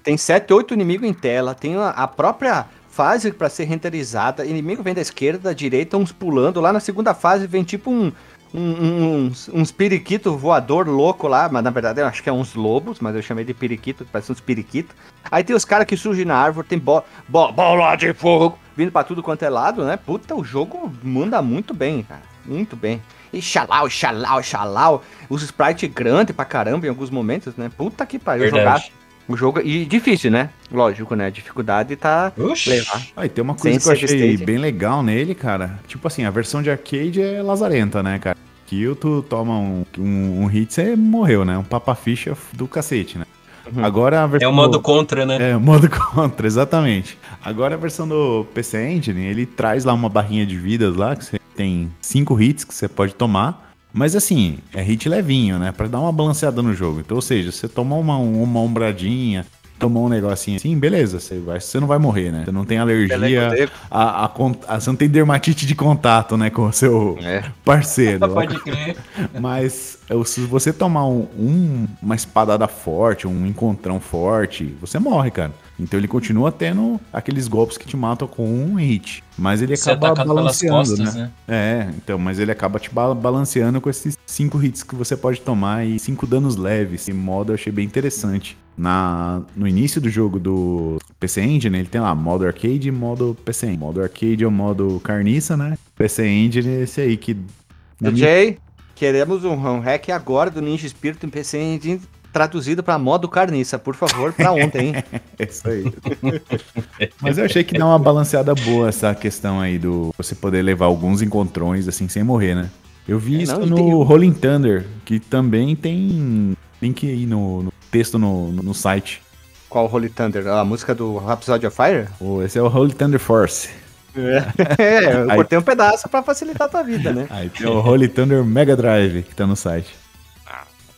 Tem 7, 8 inimigos em tela, tem a, a própria fase pra ser renderizada, inimigo vem da esquerda, da direita, uns pulando, lá na segunda fase vem tipo um, um, uns- uns periquito voador louco lá, mas na verdade eu acho que é uns lobos, mas eu chamei de periquito, parece uns periquitos. Aí tem os caras que surgem na árvore, tem bo, bo, bola de fogo, vindo pra tudo quanto é lado, né? Puta, o jogo manda muito bem, cara, muito bem. E xalau, xalau, xalau, os sprites grandes pra caramba em alguns momentos, né? Puta que pariu, Verdade. O jogo. E difícil, né? Lógico, né? A dificuldade tá. Oxi. Levar. Aí tem uma coisa Sem que eu achei bem legal nele, cara. Tipo assim, a versão de arcade é lazarenta, né, cara? Que tu toma um, um, um hit, você morreu, né? Um papa-ficha do cacete, né? Uhum. Agora a É versão. o modo contra, né? É, modo [laughs] contra, exatamente. Agora a versão do PC Engine, ele traz lá uma barrinha de vidas lá, que você tem cinco hits que você pode tomar. Mas assim, é hit levinho, né? Pra dar uma balanceada no jogo. Então, ou seja, você tomar uma, uma ombradinha, tomar um negocinho assim, beleza, você, vai, você não vai morrer, né? Você não tem alergia, a, a, con- a- você não tem dermatite de contato, né, com o seu É. parceiro. [laughs] Pode crer. Mas se você tomar um, um- uma espadada forte, um encontrão forte, você morre, cara. Então ele continua tendo aqueles golpes que te matam com um hit. Mas ele Você é acaba balanceando, costas, né? né? É, então, mas ele acaba te ba- balanceando com esses cinco hits que você pode tomar e cinco danos leves. Esse modo eu achei bem interessante. Na, no início do jogo do PC Engine, ele tem lá modo arcade e modo PC Engine. Modo arcade é o modo carniça, né? PC Engine é esse aí que... na minha DJ, queremos um home hack agora do Ninja Spirit em PC Engine traduzido pra modo carniça, por favor, pra ontem, hein? É [laughs] isso aí. Mas eu achei que dá uma balanceada boa essa questão aí do você poder levar alguns encontrões assim sem morrer, né? Eu vi É, isso não, no Rolling Thunder, que também tem link aí no, no texto no, no site. Qual Holy Thunder? A música do Rhapsody of Fire? O- Esse é o Holy Thunder Force. [laughs] É, eu Aí- cortei um pedaço pra facilitar a tua vida, né? Aí tem o Holy Thunder Mega Drive, que tá no site.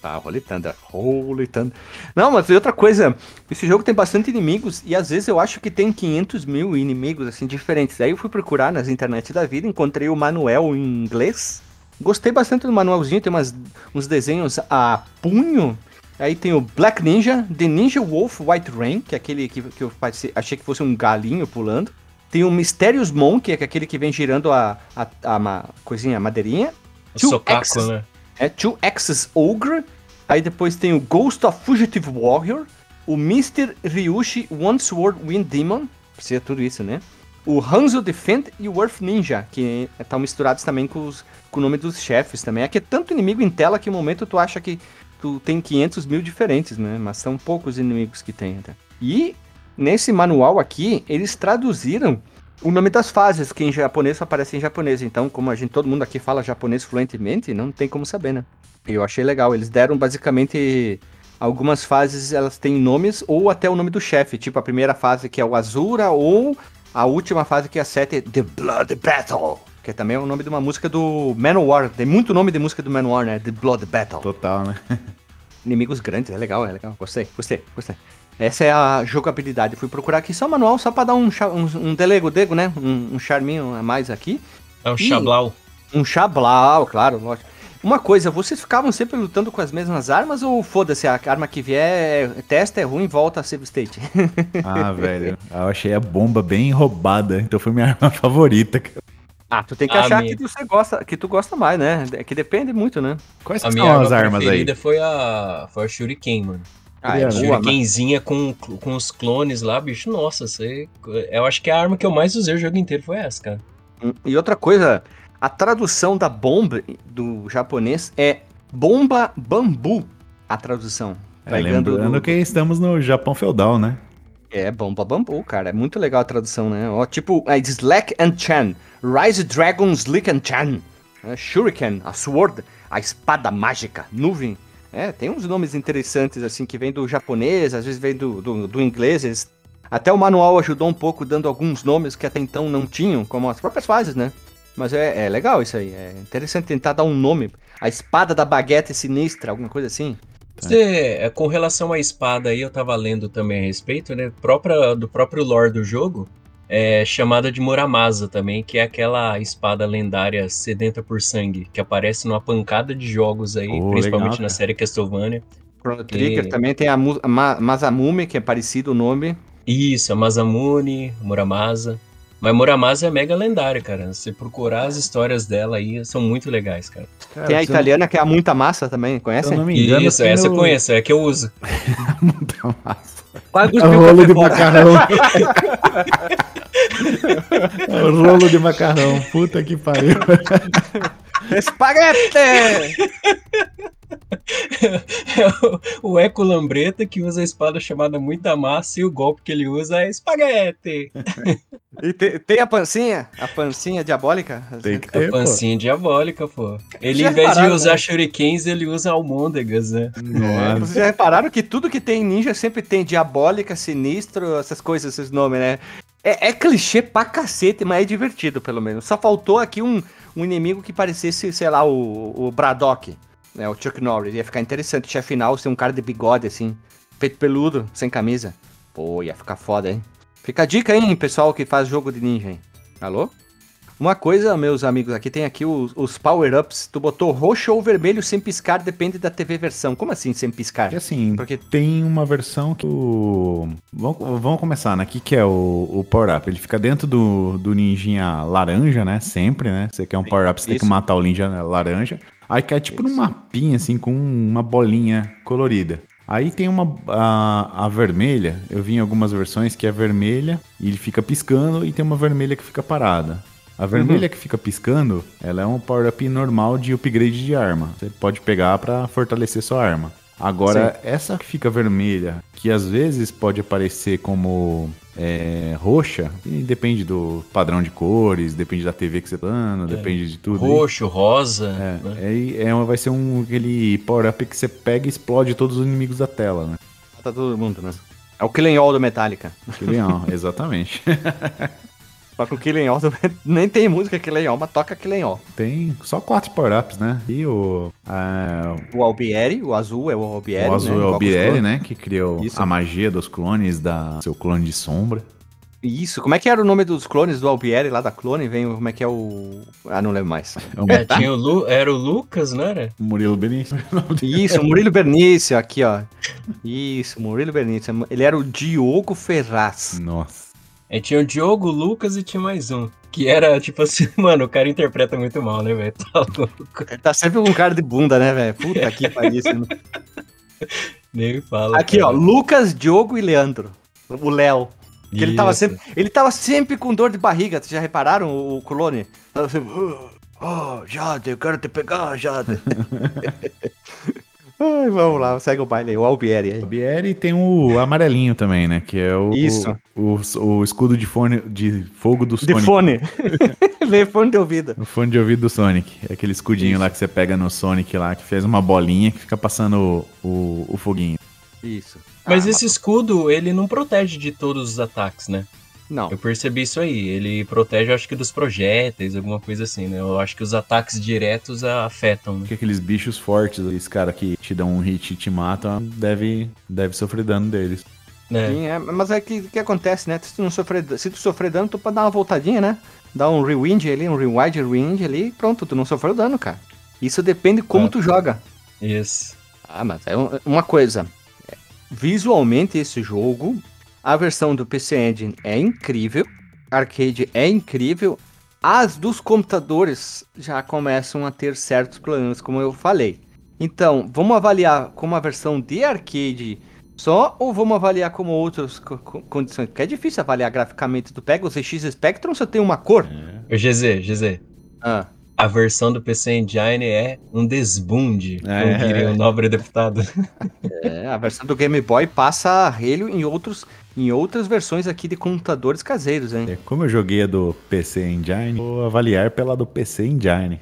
Tá, Holy Thunder, Holy Thunder. Não, mas outra coisa, esse jogo tem bastante inimigos e às vezes eu acho que tem 500 mil inimigos, assim, diferentes. Aí eu fui procurar nas internet da vida, encontrei o manual em inglês. Gostei bastante do manualzinho, tem umas, uns desenhos a punho. Aí tem o Black Ninja, The Ninja Wolf White Rain, que é aquele que, que eu achei que fosse um galinho pulando. Tem o Mysterious Monk, que é aquele que vem girando a, a, a coisinha, a madeirinha. O Two socaco, Axes. né? É Two Axis Ogre. Aí depois tem o Ghost of Fugitive Warrior. O Mr. Ryushi One Sword Wind Demon. Precisa tudo isso, né? O Hanzo Defend e o Earth Ninja, que estão misturados também com, os- com o nome dos chefes também. Aqui é tanto inimigo em tela que no momento tu acha que tu tem 500 mil diferentes, né? Mas são poucos inimigos que tem até. E nesse manual aqui, eles traduziram o nome das fases, que em japonês só aparece em japonês. Então, como a gente, todo mundo aqui fala japonês fluentemente, não tem como saber, né? Eu achei legal. Eles deram basicamente algumas fases, elas têm nomes ou até o nome do chefe. Tipo a primeira fase que é o Azura ou a última fase que é a 7, The Blood Battle. Que também é o nome de uma música do Manowar. Tem muito nome de música do Manowar, né? The Blood Battle. Total, né? [laughs] Inimigos grandes, é legal, é legal. Gostei, gostei, gostei. Essa é a jogabilidade. Fui procurar aqui só manual, só pra dar um, um, um delego dego, né? Um, um charminho a mais aqui. É um Ih. Xablau. Um chablau, claro, lógico. Uma coisa, vocês ficavam sempre lutando com as mesmas armas ou foda-se, a arma que vier, testa, é ruim, volta a save state? Ah, velho. Eu achei a bomba bem roubada, então foi minha [laughs] arma favorita. cara. Ah, tu tem que A achar minha- que você gosta, que tu gosta mais, né? É que depende muito, né? Quais A que minha são arma as armas aí? preferida foi a, foi a Shuriken, mano. Ah, é. Shurikenzinha com, com os clones lá, bicho. Nossa, você. Eu acho que a arma que eu mais usei o jogo inteiro foi essa, cara. Hum, E outra coisa, a tradução da bomba do japonês é bomba bambu. A tradução. É, lembrando do- que estamos no Japão feudal, né? É, bomba bambu, cara. É muito legal a tradução, né? Ó, tipo, é Slack and Chan. Rise Dragon Slick and Chan. É, Shuriken, a Sword, a espada mágica, nuvem. É, tem uns nomes interessantes, assim, que vem do japonês, às vezes vem do, do, do inglês. Até o manual ajudou um pouco, dando alguns nomes que até então não tinham, como as próprias fases, né? Mas é, é legal isso aí. É interessante tentar dar um nome. A espada da baguete sinistra, alguma coisa assim. Você, é, com relação à espada aí, eu tava lendo também a respeito, né? Própria, do próprio lore do jogo, é chamada de Muramasa também, que é aquela espada lendária sedenta por sangue, que aparece numa pancada de jogos aí, Oh, principalmente legal, na série Castlevania. Chrono Trigger E- também tem a, Mu- a Ma- Masamune, que é parecido o nome. Isso, a Masamune, Muramasa. Mas Muramasa é mega lendária, cara. Se procurar as histórias dela aí, são muito legais, cara. Cara, Tem a eu- italiana que é a muita massa também, Se conhece? eu não me engano, Isso, essa eu o- conheço, é a que eu uso. [laughs] Muita massa. Quase É o rolo de macarrão. [laughs] É o rolo de macarrão. Puta que pariu. [laughs] Espaguete! É o- o Eco Lambreta que usa a espada chamada Muita Massa e o golpe que ele usa é espaguete. E te- tem a pancinha? A pancinha diabólica? Tem que A ter, pô. pancinha diabólica, pô. Ele, Já em vez de usar né? shurikens, ele usa almôndegas, né? Nossa. Vocês já repararam que tudo que tem em ninja sempre tem diabólica, sinistro, essas coisas, esses nomes, né? É, é clichê pra cacete, mas é divertido, pelo menos. Só faltou aqui um, um inimigo que parecesse, sei lá, o, o Braddock, né? O Chuck Norris. Ia ficar interessante. Chefe final ser um cara de bigode, assim, peito peludo, sem camisa. Pô, ia ficar foda, hein? Fica a dica, hein, pessoal que faz jogo de ninja, hein? Alô? Uma coisa, meus amigos, aqui tem aqui os, os power-ups. Tu botou roxo ou vermelho sem piscar, depende da TV versão. Como assim sem piscar? E assim, Porque tem uma versão que o... Vamos, vamos começar, né? O que, que é o, o power-up? Ele fica dentro do, do ninjinha laranja, né? Sempre, né? Você quer um power-up, você tem que Isso. matar o ninja laranja. Aí cai tipo num Isso. mapinha, assim, com uma bolinha colorida. Aí tem uma... A, a vermelha, eu vi em algumas versões que é vermelha e ele fica piscando e tem uma vermelha que fica parada. A vermelha que fica piscando, ela é um power-up normal de upgrade de arma. Você pode pegar pra fortalecer sua arma. Agora, essa que fica vermelha, que às vezes pode aparecer como é, roxa, e depende do padrão de cores, depende da TV que você tá dando, depende de tudo. Roxo, rosa. É, né? aí é, uma- vai ser um aquele power-up que você pega e explode todos os inimigos da tela, né? Mata todo mundo, né? É o Killing All do Metallica. Que [laughs] legal, [laughs] exatamente. Toca o Killing All, [laughs] nem tem música Killing All, mas toca Killing All. Tem só quatro power-ups, né? E o. a- O Albieri, o azul é o Albieri, o azul né? é o Igual com os Bieri, clones. né? Que criou Isso. a magia dos clones, da seu clone de sombra. Isso, como é que era o nome dos clones do Albieri lá da clone? Vem, o- como é que é o... Ah, não lembro mais. É É, tinha o Lu, era o Lucas, não era? Murilo Benício. [laughs] Isso, Murilo Bernício, aqui, ó. Isso, Murilo Bernício. Ele era o Diogo Ferraz. Nossa. É, tinha o Diogo, o Lucas e tinha mais um. Que era tipo assim, [laughs] mano, o cara interpreta muito mal, né, velho? Tá louco. Ele tá sempre com cara de bunda, né, velho? Puta que pariu. isso? Nem fala. Aqui, ó, cara. Lucas, Diogo e Leandro. O Léo. Ele tava sempre. Ele tava sempre com dor de barriga. Vocês já repararam o, o clone? Tava sempre. "Oh, Oh, Jade, eu quero te pegar, Jade. [laughs] Ai, vamos lá, segue o baile aí, o Albieri aí. O Bieri tem o amarelinho também, né? Que é o, Isso. o, o, o escudo de, fone, de fogo do De Sonic. fone. [laughs] Lê fone de ouvido. O fone de ouvido do Sonic. É aquele escudinho Isso. lá que você pega no Sonic lá, que fez uma bolinha que fica passando o, o, o foguinho. Isso. Mas Ah, esse escudo, ele não protege de todos os ataques, né? Não. Eu percebi isso aí. Ele protege, acho que, dos projéteis, alguma coisa assim, né? Eu acho que os ataques diretos afetam, né? Porque aqueles bichos fortes, esses caras que te dão um hit e te matam, deve, deve sofrer dano deles. né? Sim, é, mas é que que acontece, né? Se tu, não sofrer, se tu sofrer dano, tu pode dar uma voltadinha, né? Dar um rewind ali, um rewind, rewind ali, e pronto, tu não sofreu dano, cara. Isso depende de como É. tu joga. Isso. Ah, mas é um- uma coisa. Visualmente, esse jogo, a versão do PC Engine é incrível, arcade é incrível, as dos computadores já começam a ter certos problemas, como eu falei. Então, vamos avaliar como a versão de arcade só ou vamos avaliar como outras co- co- condições? Porque é difícil avaliar graficamente. Tu pega o ZX Spectrum, só tem uma cor. O GZ, GZ. Ah, A versão do PC Engine é um desbunde, É. como diria o nobre deputado. [laughs] é, a versão do Game Boy passa relho em, outros, em outras versões aqui de computadores caseiros, hein? É, Como eu joguei a do PC Engine, vou avaliar pela do PC Engine.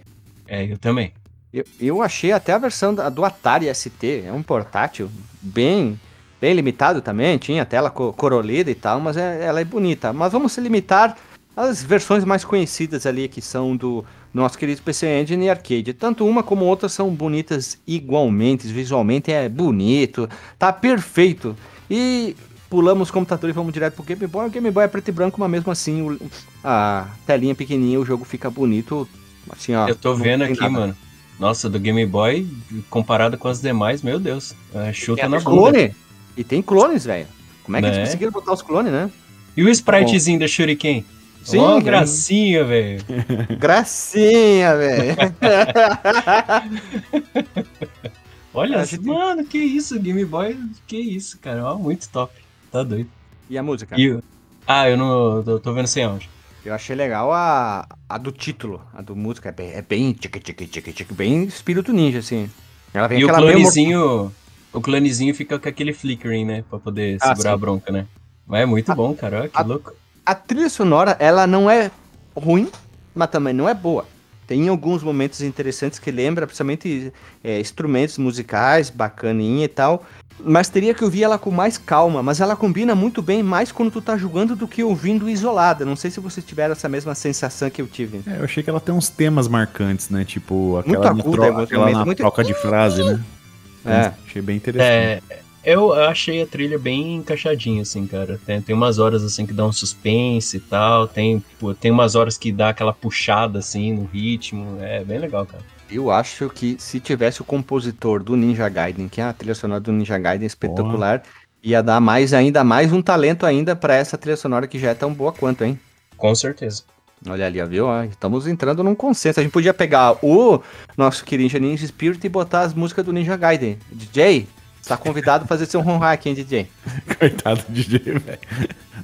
É, eu também. Eu, eu achei até a versão da- do Atari ST, é um portátil bem bem limitado também, tinha tela co- corolida e tal, mas é- ela é bonita. Mas vamos se limitar às versões mais conhecidas ali, que são do nosso querido PC Engine e Arcade. Tanto uma como outra são bonitas igualmente, visualmente é bonito, tá perfeito. E pulamos o computador e vamos direto pro Game Boy. O Game Boy é preto e branco, mas mesmo assim o- a telinha pequenininha, o jogo fica bonito. Assim, ó, eu tô vendo aqui, nada. mano. Nossa, do Game Boy, comparado com as demais, meu Deus. É, chuta na bunda. clone. E tem clones, velho. Como é que Né? eles conseguiram botar os clones, né? E o spritezinho da Shuriken? Sim, cara. gracinha, velho. Gracinha, velho. [laughs] [laughs] Olha, mano, que isso, Game Boy, que isso, cara. Ó, muito top. Tá doido. e a música? E Ah, eu não. Eu tô vendo sem áudio. Eu achei legal a, a do título. A do música é bem, é bem tic, tic, tic, tic, bem espírito ninja, assim. Ela vem E o clonezinho. O clonezinho fica com aquele flickering, né? Pra poder Ah, segurar sim. a bronca, né? Mas é muito bom, cara. Ó, que a- louco. A trilha sonora, ela não é ruim, mas também não é boa. Tem alguns momentos interessantes que lembra, principalmente é, instrumentos musicais, bacaninha e tal. Mas teria que ouvir ela com mais calma. Mas ela combina muito bem mais quando tu tá jogando do que ouvindo isolada. Não sei se vocês tiveram essa mesma sensação que eu tive. É, eu achei que ela tem uns temas marcantes, né? Tipo, aquela, Muito na, aguda, tro- emocionalmente, aquela na muito- troca de frase, né? É. Achei bem interessante. É, eu achei a trilha bem encaixadinha, assim, cara. Tem, tem umas horas, assim, que dá um suspense e tal. Tem, pô, tem umas horas que dá aquela puxada, assim, no ritmo. É bem legal, cara. Eu acho que se tivesse o compositor do Ninja Gaiden, que é a trilha sonora do Ninja Gaiden espetacular, ia dar mais ainda mais um talento ainda pra essa trilha sonora que já é tão boa quanto, hein? Com certeza. Olha ali, viu? Estamos entrando num consenso. A gente podia pegar o nosso querido Ninja Spirit e botar as músicas do Ninja Gaiden. DJ, está convidado a fazer seu home hack, hein, DJ? [laughs] Coitado do DJ, velho.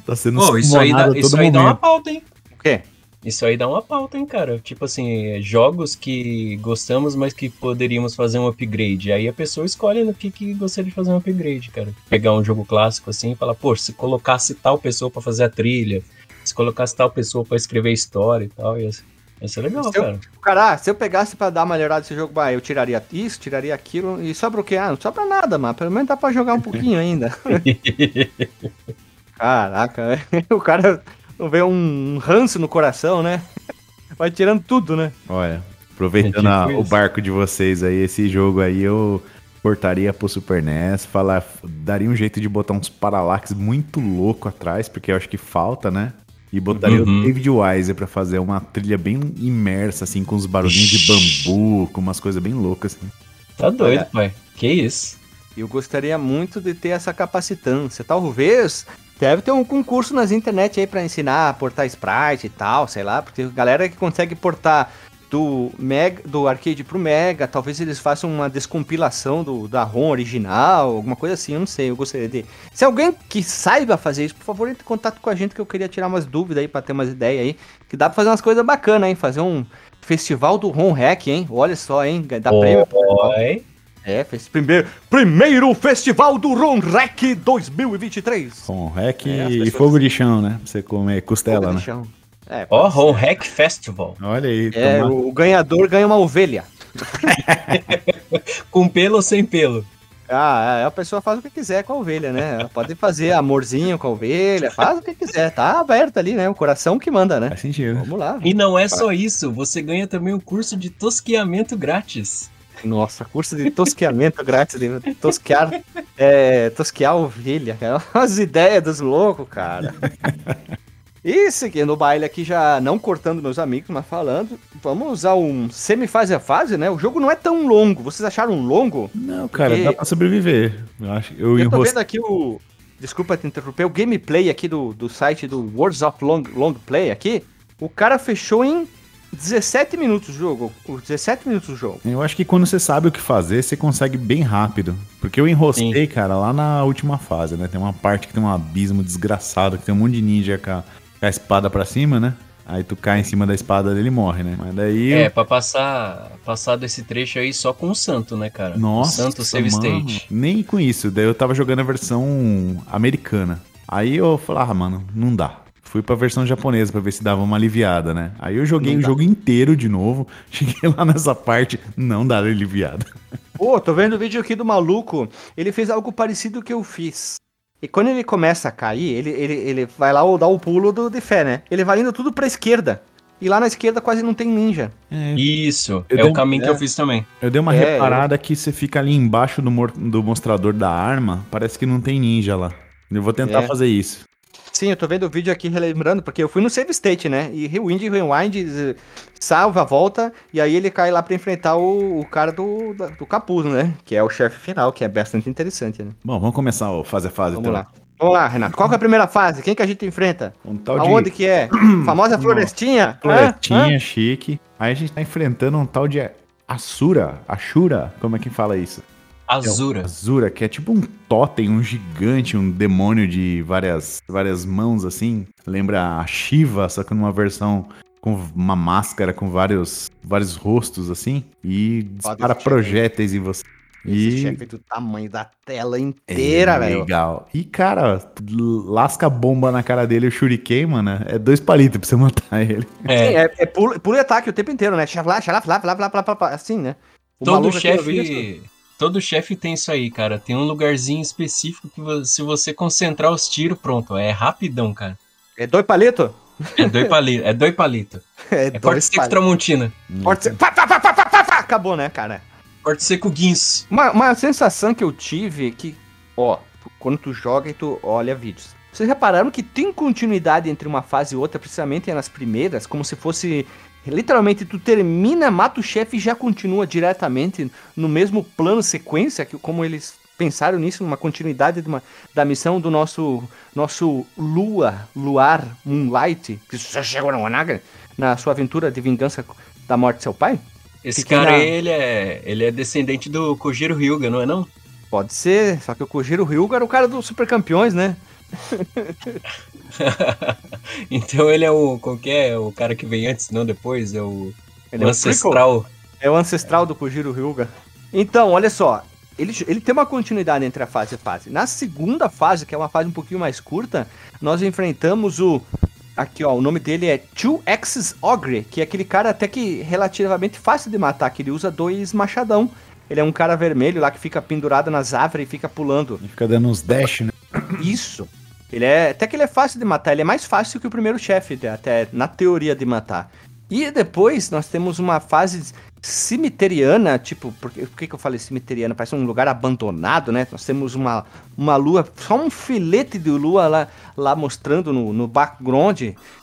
Tá sendo Pô, isso aí, dá, isso aí dá uma pauta, hein? O quê? Isso aí dá uma pauta, hein, cara? Tipo assim, é, jogos que gostamos, mas que poderíamos fazer um upgrade. Aí a pessoa escolhe no que, que gostaria de fazer um upgrade, cara. Pegar um jogo clássico assim e falar, pô, se colocasse tal pessoa pra fazer a trilha, se colocasse tal pessoa pra escrever a história e tal, ia ser, ia ser legal, Se eu- cara. Cara, ah, se eu pegasse pra dar uma melhorada nesse jogo, bah, eu tiraria isso, tiraria aquilo, e sobra o quê? Ah, não sobra nada, mas pelo menos dá pra jogar um pouquinho ainda. [laughs] Caraca, [laughs] o cara não vem um ranço no coração, né? Vai tirando tudo, né? Olha, aproveitando É tipo a- o isso. barco de vocês aí, esse jogo aí eu portaria pro Super NES, falar, daria um jeito de botar uns paralax muito louco atrás, porque eu acho que falta, né? E botaria Uhum. o David Wise pra fazer uma trilha bem imersa, assim, com os barulhinhos de bambu, com umas coisas bem loucas, assim. Tá doido, pai. Que isso? Eu gostaria muito de ter essa capacitância. Talvez deve ter um concurso nas internet aí pra ensinar a portar sprite e tal, sei lá, porque a galera que consegue portar do Mega, do arcade pro Mega, talvez eles façam uma descompilação do, da ROM original, alguma coisa assim, eu não sei, eu gostaria de. Se alguém que saiba fazer isso, por favor, entre em contato com a gente que eu queria tirar umas dúvidas aí pra ter umas ideias aí, que dá pra fazer umas coisas bacanas, hein, fazer um festival do ROM Hack, hein? Olha só, hein, dá prêmio pro pessoal. Oi. É, fez primeiro, primeiro Festival do Ron Rec 2023. Com rec É, e fogo de chão, né? Pra você comer costela, Fogo de né? chão. É, ser. Home Hack Festival. Olha aí, É, toma- o ganhador ganha uma ovelha. [laughs] Com pelo ou sem pelo? Ah, é, a pessoa faz o que quiser com a ovelha, né? Ela pode fazer amorzinho com a ovelha, faz o que quiser, tá aberto ali, né? O coração que manda, né? faz sentido. Vamos lá. E não é só isso, você ganha também um curso de tosqueamento grátis. Nossa, curso de tosqueamento grátis, de tosquear, é, tosquear a ovelha, cara. As ideias dos loucos, cara. [laughs] E seguindo o baile aqui, já não cortando meus amigos, mas falando, vamos usar um semi-fase a fase, né? O jogo não é tão longo. Vocês acharam longo? Não, cara, Porque- dá pra sobreviver. Eu, acho, eu, Eu tô enros- vendo aqui o. Desculpa te interromper, o gameplay aqui do, do site do Words of Long, Long Play aqui. O cara fechou em 17 minutos o jogo. Os 17 minutos do jogo. Eu acho que quando você sabe o que fazer, você consegue bem rápido. Porque eu enrosquei, cara, lá na última fase, né? Tem uma parte que tem um abismo desgraçado, que tem um monte de ninja com a, com a espada pra cima, né? Aí tu cai em cima da espada dele e morre, né? Mas daí. É, eu- pra passar, passar desse trecho aí só com o santo, né, cara? Nossa, o santo save mano, state. Nem com isso. Daí eu tava jogando a versão americana. Aí eu falei, ah, mano, não dá. Fui pra versão japonesa pra ver se dava uma aliviada, né? Aí eu joguei Não o dá. jogo inteiro de novo. [laughs] Cheguei lá nessa parte, não dá aliviada. Pô, tô vendo o vídeo aqui do maluco. Ele fez algo parecido que eu fiz. E quando ele começa a cair, ele, ele, ele vai lá dar o pulo do, de fé, né? Ele vai indo tudo pra esquerda. E lá na esquerda quase não tem ninja. Isso, Eu é dei- o caminho que é. eu fiz também. Eu dei uma É, reparada que você fica ali embaixo do, mor- do mostrador da arma, parece que não tem ninja lá. Eu vou tentar É. fazer isso. Sim, eu tô vendo o vídeo aqui relembrando, porque eu fui no save state, né? E rewind, rewind, salva, volta, e aí ele cai lá pra enfrentar o, o cara do, do capuz, né? Que é o chefe final, que é bastante interessante, né? Bom, vamos começar o fase a fase, Vamos então. lá. Vamos lá, Renato. Qual que é a primeira fase? Quem que a gente enfrenta? Um tal Aonde de que é? [clears throat] Famosa florestinha? florestinha chique. Aí a gente tá enfrentando um tal de Asura, Ashura, como é que fala isso? Azura. Azura, que é tipo um totem, um gigante, um demônio de várias, várias mãos, assim. Lembra a Shiva, só que numa versão com uma máscara com vários, vários rostos, assim. E dispara chefe. projéteis em você. Esse E chefe do tamanho da tela é inteira, velho. legal. E, cara, lasca a bomba na cara dele, o shuriken, mano, é dois palitos pra você matar ele. Sim, É, é, é pulo, pulo e ataque o tempo inteiro, né? Xalá, xalá, flá, flá, flá, flá, flá, flá, assim, né? O todo aqui, Todo chefe tem isso aí, cara. Tem um lugarzinho específico que se você concentrar os tiros, pronto. É rapidão, cara. É dois palitos? É dois [laughs] palitos. É dois palitos. É, É corte dois seco palitos. Tramontina. Corte seco. Pá, pá, pá, pá, pá, pá. Acabou, né, cara? Corte seco guinso. Uma, uma sensação que eu tive é que, ó, quando tu joga e tu olha vídeos. Vocês repararam que tem continuidade entre uma fase e outra, precisamente nas primeiras, como se fosse. Literalmente, tu termina, mata o chefe e já continua diretamente no mesmo plano sequência, que como eles pensaram nisso, numa continuidade de uma, da missão do nosso nosso Lua, Luar, Moonlight, que já chegou na Wanaga, na sua aventura de vingança da morte de seu pai? Esse cara na- ele é, ele é descendente do Kojiro Hyuga, não é não? Pode ser, só que o Kojiro Ryuga era o cara dos super campeões, né? [laughs] [laughs] então ele é o. Qual que é? O cara que vem antes, não depois? É o, Ele o é o ancestral. É o ancestral do Kojiro Ryuga. Então, olha só. Ele, ele tem uma continuidade entre a fase e a fase. Na segunda fase, que é uma fase um pouquinho mais curta, nós enfrentamos o. Aqui, ó, o nome dele é Two Axis Ogre, que é aquele cara até que relativamente fácil de matar, que ele usa dois machadão. Ele é um cara vermelho lá que fica pendurado nas árvores e fica pulando. E fica dando uns dash, né? Isso. Ele é. Até que ele é fácil de matar, ele é mais fácil que o primeiro chefe, até na teoria de matar. E depois nós temos uma fase cemiteriana, tipo, por que, por que, eu falei cemiteriana? Parece um lugar abandonado, né? Nós temos uma, uma lua, só um filete de lua lá, lá mostrando no, no background.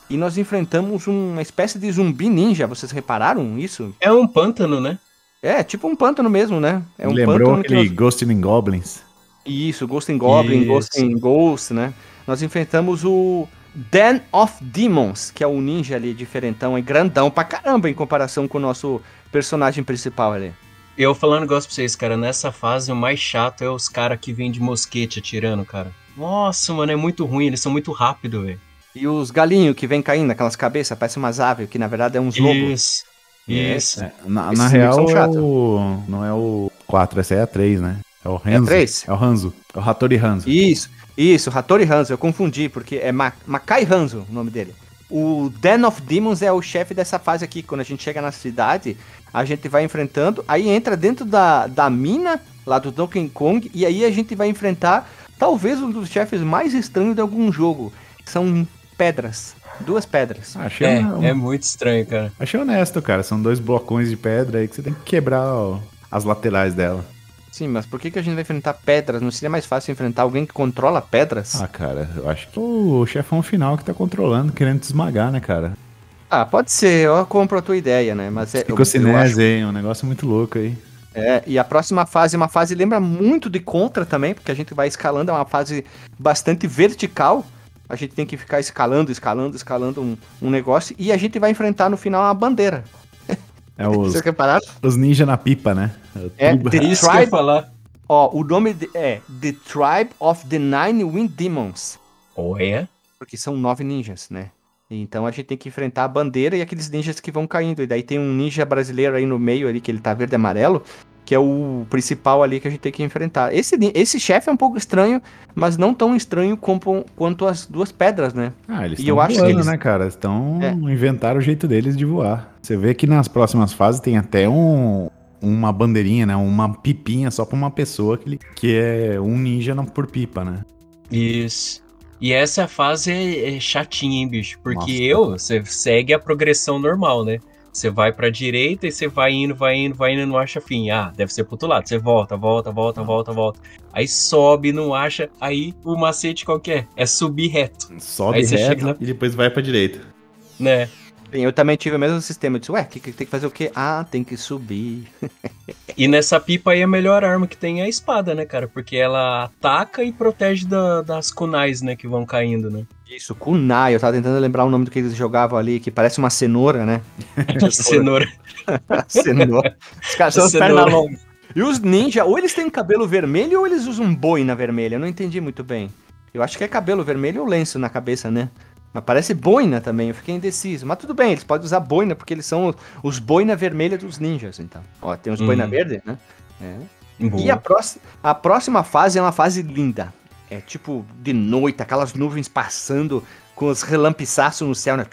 E nós enfrentamos uma espécie de zumbi ninja. Vocês repararam isso? É um pântano, né? É, tipo um pântano mesmo, né? É um Lembrou pântano aquele nós... Ghost in Goblins? Isso, Ghost in Goblin, Isso. Ghost in Ghost, né? Nós enfrentamos o Den of Demons, que é o ninja ali diferentão e grandão pra caramba em comparação com o nosso personagem principal ali. Eu falando gosto pra vocês, cara, nessa fase o mais chato é os caras que vêm de mosquete atirando, cara. Nossa, mano, é muito ruim, eles são muito rápidos, velho. E os galinhos que vem caindo naquelas cabeças, parece umas aves, que na verdade é uns lobos. Isso. Isso. É, na, na real, são é chatos. o, não é o 4, essa aí é a 3, né? É o Hanzo. três? É o Hanzo. É o Hattori Hanzo. Isso, isso, Hattori Hanzo, eu confundi, porque é Ma Makai Hanzo o nome dele. O Den of Demons é o chefe dessa fase aqui. Quando a gente chega na cidade, a gente vai enfrentando, aí entra dentro da, da mina lá do Donkey Kong, e aí a gente vai enfrentar talvez um dos chefes mais estranhos de algum jogo. São pedras. Duas pedras. Achei, É, um- é muito estranho, cara. achei honesto, cara. São dois blocões de pedra aí que você tem que quebrar ó, as laterais dela. Sim, mas por que, que a gente vai enfrentar pedras? Não seria mais fácil enfrentar alguém que controla pedras? Ah, cara, eu acho que o chefão final que tá controlando, querendo te esmagar, né, cara? Ah, pode ser, eu compro a tua ideia, né? Mas é. eu acho- hein? Um negócio muito louco aí. É, e a próxima fase é uma fase lembra muito de Contra também, porque a gente vai escalando, é uma fase bastante vertical. A gente tem que ficar escalando, escalando, escalando um, um negócio. E a gente vai enfrentar no final uma bandeira. É os, Vocês repararam? os ninja na pipa, né? É, The Isso que eu ia falar. ó, o nome de- é The Tribe of the Nine Wind Demons. Olha. Porque são nove ninjas, né? Então a gente tem que enfrentar a bandeira e aqueles ninjas que vão caindo. E daí tem um ninja brasileiro aí no meio ali, que ele tá verde e amarelo, que é o principal ali que a gente tem que enfrentar. Esse, esse chefe é um pouco estranho, mas não tão estranho como, quanto as duas pedras, né? Ah, eles E estão eu acho que voando, eles- né, cara? Estão É. inventaram o jeito deles de voar. Você vê que nas próximas fases tem até um uma bandeirinha, né? Uma pipinha só pra uma pessoa que, que é um ninja não por pipa, né? Isso. E essa fase é, é chatinha, hein, bicho? Porque Nossa. eu, você segue a progressão normal, né? Você vai pra direita e você vai indo, vai indo, vai indo e não acha fim. Ah, deve ser pro outro lado. Você volta, volta, volta, volta, volta. Aí sobe, não acha. Aí o macete qual que é? É subir reto, Sobe Aí reto chega na- e depois vai pra direita. né? Eu também tive o mesmo sistema. Eu disse, ué, que, que tem que fazer o quê? Ah, tem que subir. [laughs] E nessa pipa aí a melhor arma que tem é a espada, né, cara? Porque ela ataca e protege da- das kunais, né, que vão caindo, né? Isso, kunai. Eu tava tentando lembrar o nome do que eles jogavam ali, que parece uma cenoura, né? [laughs] Cenoura. [laughs] cenoura. Os caras são pernas longas. E os ninja, ou eles têm cabelo vermelho ou eles usam boina vermelha. Eu não entendi muito bem. Eu acho que é cabelo vermelho ou lenço na cabeça, né? Mas parece boina também, eu fiquei indeciso. Mas tudo bem, eles podem usar boina, porque eles são os, boina vermelha dos ninjas, então. Ó, tem os boina Hum. verde, né? É. E a, próxima, a próxima fase é uma fase linda. É tipo de noite, aquelas nuvens passando com os relampiçaços no céu, né?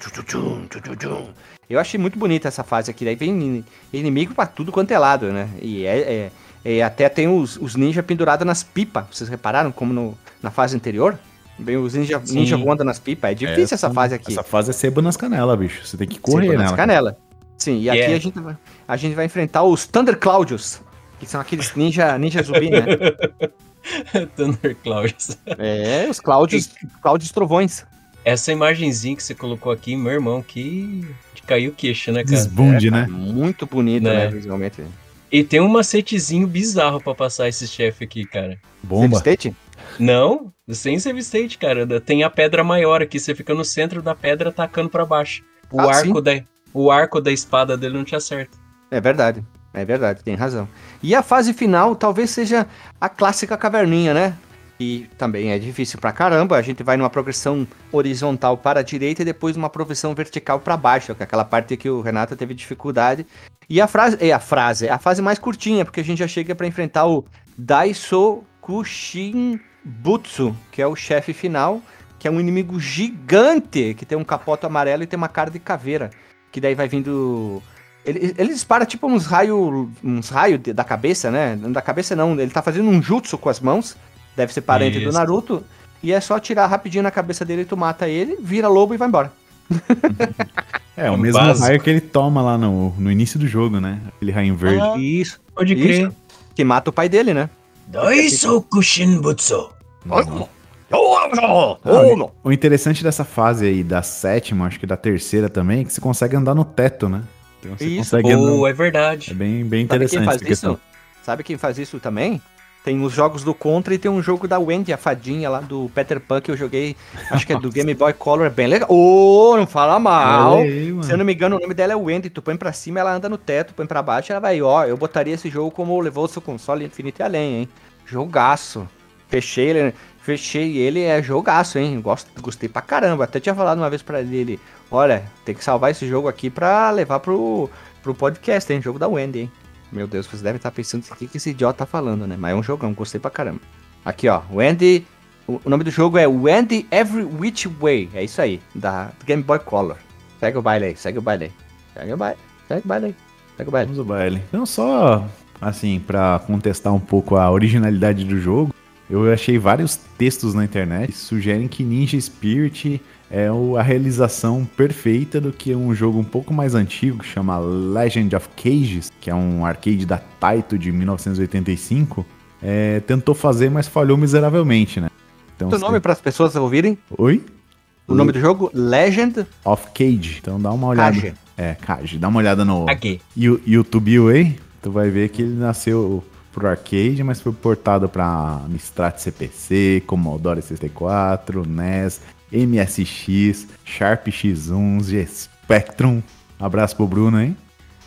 Eu achei muito bonita essa fase aqui. Daí vem in- inimigo pra tudo quanto é lado, né? E é, é- é- até tem os, os ninja pendurados nas pipas. Vocês repararam como no- na fase anterior? Vem os ninja, Sim. ninja voando nas pipas. É difícil essa, fase aqui. Essa fase é sebo nas canelas, bicho. Você tem que correr Sempre nas nela. canela. Sim, e aqui Yeah. a, gente vai, a gente vai enfrentar os Thunder Cloudios. Que são aqueles ninja, ninja zumbi, né? [laughs] Thunderclouds. É, os Cláudios, Cláudios Trovões. Essa imagenzinha que você colocou aqui, meu irmão, que caiu o queixo, né, cara? Desbunde, É, né? Muito bonito, Né? né, visualmente. E tem um macetezinho bizarro pra passar esse chefe aqui, cara. Bomba. State? Não, sem save state, cara. Tem a pedra maior aqui, você fica no centro da pedra atacando pra baixo. O Ah, arco sim. da o arco da espada dele não te acerta. É verdade. É verdade, tem razão. E a fase final talvez seja a clássica caverninha, né? E também é difícil pra caramba. A gente vai numa progressão horizontal para a direita e depois numa progressão vertical para baixo, que é aquela parte que o Renato teve dificuldade. E a frase, é a frase, é a fase mais curtinha, porque a gente já chega pra enfrentar o Daiso Kushinbutsu, que é o chefe final, que é um inimigo gigante, que tem um capoto amarelo e tem uma cara de caveira, que daí vai vindo ele, ele dispara tipo uns raios uns raio de- da cabeça, né? Da cabeça não, ele tá fazendo um jutsu com as mãos. Deve ser parente do Isso. Naruto. E é só atirar rapidinho na cabeça dele, tu mata ele, vira lobo e vai embora. [laughs] É, o É mesmo básico. raio que ele toma lá no, no início do jogo, né? Aquele raio verde. Ah, Isso. Pode Isso. crer. Que mata o pai dele, né? Shinbutsu. Ah, o interessante dessa fase aí, da sétima, acho que da terceira também, é que você consegue andar no teto, né? Então você Isso. consegue andar. Oh, é É verdade. bem, bem Sabe interessante quem faz essa questão. isso? Sabe quem faz isso também? Tem os jogos do Contra e tem um jogo da Wendy, a fadinha lá do Peter Pan que eu joguei, acho que é do Game Boy Color, é bem legal. Ô, não fala mal. Aí. Se eu não me engano, o nome dela é Wendy. Tu põe pra cima, ela anda no teto, põe pra baixo, ela vai. Ó, eu botaria esse jogo como levou o seu console infinito e além, hein? Jogaço. Fechei ele, fechei ele, é jogaço, hein? Gosto, gostei pra caramba. Até tinha falado uma vez pra ele, ele, olha, tem que salvar esse jogo aqui pra levar pro, pro podcast, hein? Jogo da Wendy, hein? Meu Deus, você deve estar pensando o que, que esse idiota tá falando, né? Mas é um jogão, gostei pra caramba. Aqui, ó, Wendy. O o nome do jogo é Wendy Every Which Way. É isso aí, da Game Boy Color. Segue o baile aí, segue o baile aí. Segue o baile, segue o baile aí. Segue o baile. Vamos ao baile. Então, só assim, pra contestar um pouco a originalidade do jogo, eu achei vários textos na internet que sugerem que Ninja Spirit é a realização perfeita do que um jogo um pouco mais antigo, que chama Legend of Cages, que é um arcade da Taito de 1985, é, tentou fazer, mas falhou miseravelmente, né? Então, O nome para as pessoas ouvirem? Oi? O nome do jogo? Legend Of Cage. Então dá uma olhada. Kage. É, Kage. Dá uma olhada no, Aqui. YouTube UA, tu vai ver que ele nasceu pro arcade, mas foi portado para Amstrad CPC, Commodore 64, NES, MSX, Sharp X1, G Spectrum. Abraço pro Bruno, hein?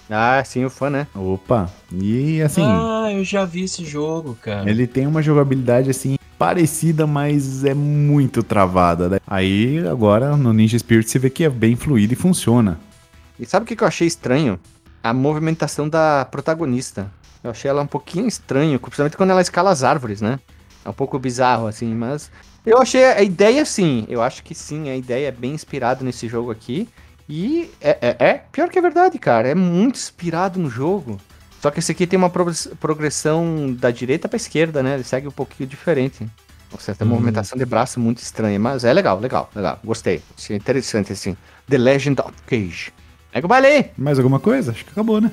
Ah, sim, o fã, né? Opa! E assim, Ah, eu já vi esse jogo, cara. ele tem uma jogabilidade assim parecida, mas é muito travada. né? Aí agora no Ninja Spirit você vê que é bem fluido e funciona. E sabe o que que eu achei estranho? A movimentação da protagonista. Eu achei ela um pouquinho estranho, principalmente quando ela escala as árvores, né? É um pouco bizarro, assim, mas. Eu achei a ideia sim. Eu acho que sim, a ideia é bem inspirada nesse jogo aqui. E é, é, é pior que é verdade, cara. É muito inspirado no jogo. Só que esse aqui tem uma progress- progressão da direita pra esquerda, né? Ele segue um pouquinho diferente. Nossa, tem uma Hum. movimentação de braço muito estranha, mas é legal, legal, legal. Gostei. Achei interessante, assim. The Legend of Cage. Pega o baile aí. Mais alguma coisa? Acho que acabou, né?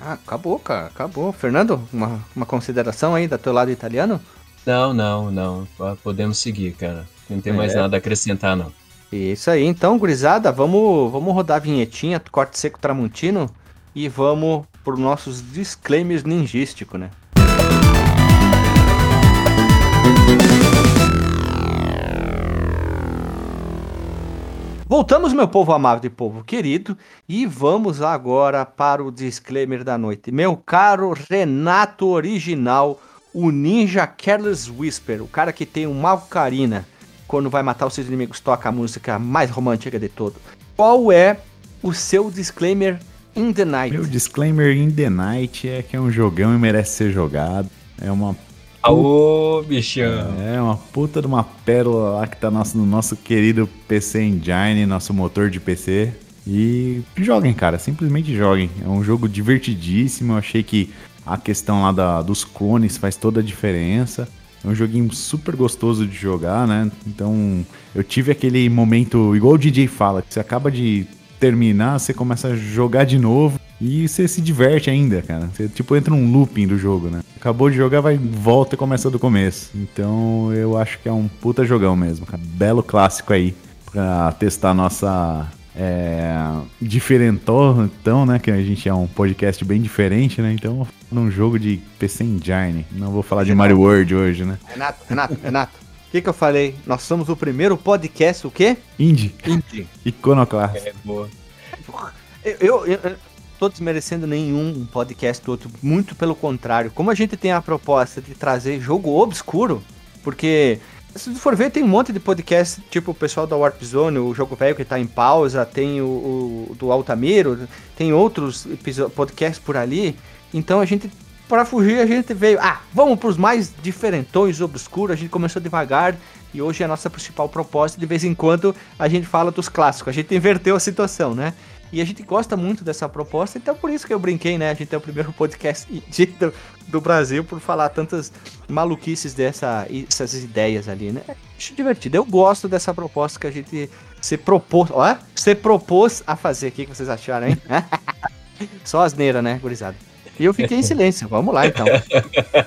Ah, acabou, cara, acabou. Fernando, uma, uma consideração aí do teu lado italiano? Não, não, não. Ah, Podemos seguir, cara. Não tem mais É. nada a acrescentar, não. Isso aí, então, gurizada, vamos, vamos rodar a vinhetinha, corte seco tramontino e vamos pro nossos disclaimers ninjísticos, né? Voltamos, meu povo amado e povo querido, e vamos agora para o disclaimer da noite. Meu caro Renato Original, o Ninja Careless Whisper, o cara que tem um Malcarina, quando vai matar os seus inimigos, toca a música mais romântica de todo. Qual é o seu disclaimer in the night? Meu disclaimer in the night é que é um jogão e merece ser jogado. É uma, Aô, bichão. é uma puta de uma pérola lá que tá nosso, no nosso querido PC Engine, nosso motor de PC. E joguem, cara, simplesmente joguem. É um jogo divertidíssimo. Eu achei que a questão lá da- dos clones faz toda a diferença. É um joguinho super gostoso de jogar, né? Então, eu tive aquele momento, igual o DJ fala, que você acaba de terminar, você começa a jogar de novo e você se diverte ainda, cara. Você tipo entra num looping do jogo, né? Acabou de jogar, vai volta e começa do começo. Então, eu acho que é um puta jogão mesmo, cara. Belo clássico aí pra testar nossa é, diferentão, então, né? Que a gente é um podcast bem diferente, né? Então, num jogo de PC Engine. Não vou falar de Mario World hoje, né? Renato, Renato, Renato. O que, que eu falei? Nós somos o primeiro podcast, o quê? Indie, Indie. iconoclasta. É boa. Eu, eu, eu, eu tô desmerecendo nenhum podcast do outro, muito pelo contrário. Como a gente tem a proposta de trazer jogo obscuro, porque se tu for ver, tem um monte de podcast, tipo o pessoal da Warp Zone, o Jogo Velho que tá em pausa, tem o, o do Altamiro, tem outros podcasts por ali. Então a gente, para fugir, a gente veio, ah, vamos pros mais diferentões obscuros, a gente começou devagar e hoje é a nossa principal proposta. De vez em quando a gente fala dos clássicos, a gente inverteu a situação, né? E a gente gosta muito dessa proposta, então por isso que eu brinquei, né? A gente é o primeiro [laughs] podcast do, do Brasil por falar tantas maluquices dessa, dessas ideias ali, né? Acho divertido. Eu gosto dessa proposta que a gente se propôs, ó, se propôs a fazer aqui, que vocês acharam, hein? [laughs] Só asneira, né, gurizada? E eu fiquei em [laughs] silêncio. Vamos lá, então.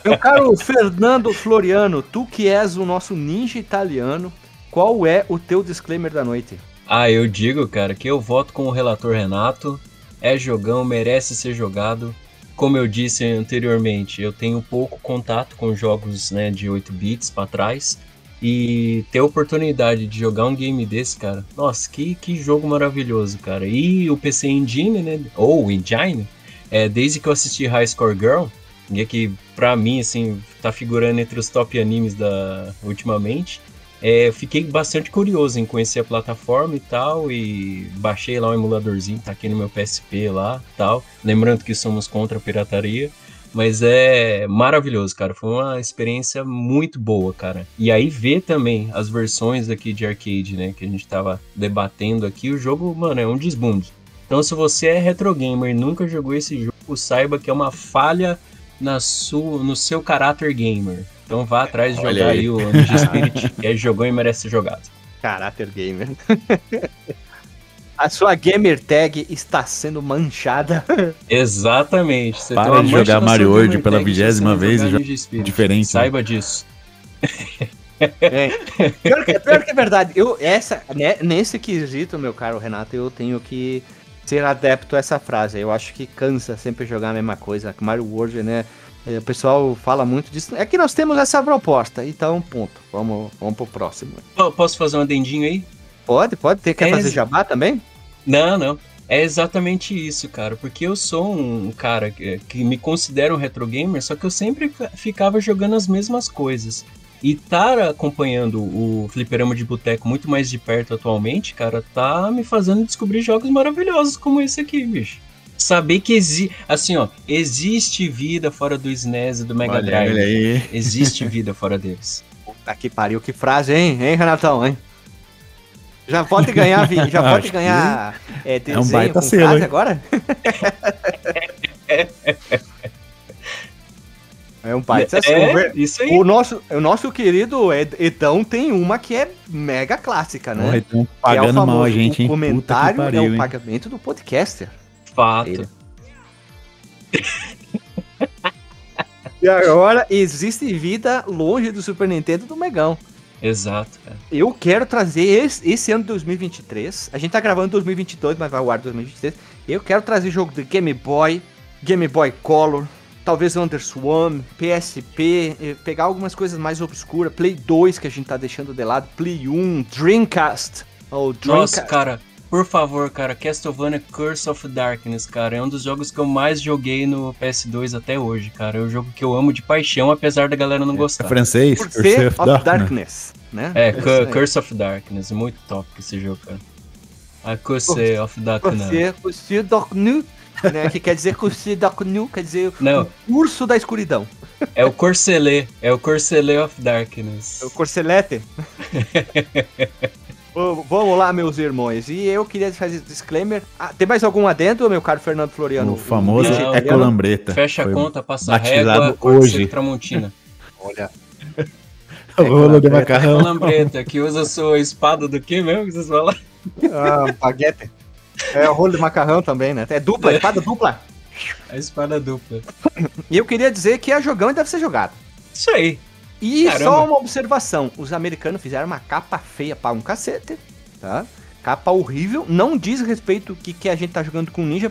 Meu caro Fernando Floriano, tu que és o nosso ninja italiano, qual é o teu disclaimer da noite? Ah, eu digo, cara, que eu voto com o relator Renato. É jogão, merece ser jogado. Como eu disse anteriormente, eu tenho pouco contato com jogos né, de 8 bits para trás. E ter a oportunidade de jogar um game desse, cara, nossa, que, que jogo maravilhoso, cara. E o PC Engine, né? Ou Engine, é, desde que eu assisti High Score Girl, e que pra mim, assim, tá figurando entre os top animes da ultimamente, é, fiquei bastante curioso em conhecer a plataforma e tal, e baixei lá um emuladorzinho, tá aqui no meu PSP lá tal. Lembrando que somos contra a pirataria. Mas é maravilhoso, cara. Foi uma experiência muito boa, cara. E aí ver também as versões aqui de arcade, né? Que a gente tava debatendo aqui. O jogo, mano, é um desbunde. Então, se você é retro gamer e nunca jogou esse jogo, saiba que é uma falha na sua, no seu caráter gamer. Então vá atrás de jogar aí. aí o Ninja [laughs] Spirit, que é jogou e merece ser jogado. Caráter gamer. [laughs] A sua gamer tag está sendo manchada. [laughs] Exatamente. Você Para de jogar Mario World pela vigésima vez e jogar diferente. Né? Saiba disso. É. Pior, que, pior que é verdade. Eu, essa, né, nesse quesito, meu caro Renato, eu tenho que ser adepto a essa frase. Eu acho que cansa sempre jogar a mesma coisa. Mario World, né? É, o pessoal fala muito disso. É que nós temos essa proposta. Então, ponto. Vamos, vamos pro próximo. Posso fazer um adendinho aí? Pode, pode. Ter, quer é fazer jabá também? Não, não. É exatamente isso, cara. Porque eu sou um cara que, me considero um retro gamer, só que eu sempre ficava jogando as mesmas coisas. E estar acompanhando o Fliperama de Boteco muito mais de perto atualmente, cara, tá me fazendo descobrir jogos maravilhosos como esse aqui, bicho. Saber que existe, assim, ó, existe vida fora do SNES e do Mega Drive. Olha aí. Existe [laughs] vida fora deles. Puta que pariu, que frase, hein, hein, Renatão, hein? Já pode ganhar, já [laughs] pode ganhar é, é um baita selo, agora? [laughs] É um baita é, isso aí. O nosso, o nosso querido Edão tem uma que é mega clássica, né? Então pagando é o famoso, mal a gente, hein? O comentário pariu, é o pagamento do podcaster. Fato. e agora existe vida longe do Super Nintendo do Megão. Exato, cara. Eu quero trazer esse, esse ano de 2023. A gente tá gravando em 2022, mas vai ao ar 2023. Eu quero trazer jogo de Game Boy, Game Boy Color, talvez Underswan, PSP, eh, pegar algumas coisas mais obscuras, Play 2 que a gente tá deixando de lado, Play 1, Dreamcast. Oh, Dreamcast. Nossa, cara, por favor, cara, Castlevania Curse of Darkness, cara, é um dos jogos que eu mais joguei no PS2 até hoje, cara. É um jogo que eu amo de paixão, apesar da galera não é, gostar. É francês? Curse of, of Darkness, né? É, é Curse of Darkness, muito top esse jogo, cara. A Curse of Darkness. Curse of Darkness, né? Que quer dizer Curse Darkness, quer dizer não. urso da escuridão. É o Corcelê, é o Corcelê of Darkness. É o Corcelete? [laughs] Vamos lá, meus irmãos. E eu queria fazer disclaimer. Ah, tem mais algum adendo, meu caro Fernando Floriano? O famoso Não, Ecolambreta. Fecha a conta, passa a régua, hoje. Tramontina. [laughs] Olha. o rolo de macarrão. Ecolambreta, que usa a sua espada do que mesmo que vocês falam? Ah, baguete. É o rolo de macarrão também, né? É dupla, espada dupla. A espada dupla. E eu queria dizer que a jogão deve ser jogado. Isso aí. E Caramba. só uma observação: os americanos fizeram uma capa feia para um cacete, tá? Capa horrível, não diz respeito que, que a gente tá jogando com ninja,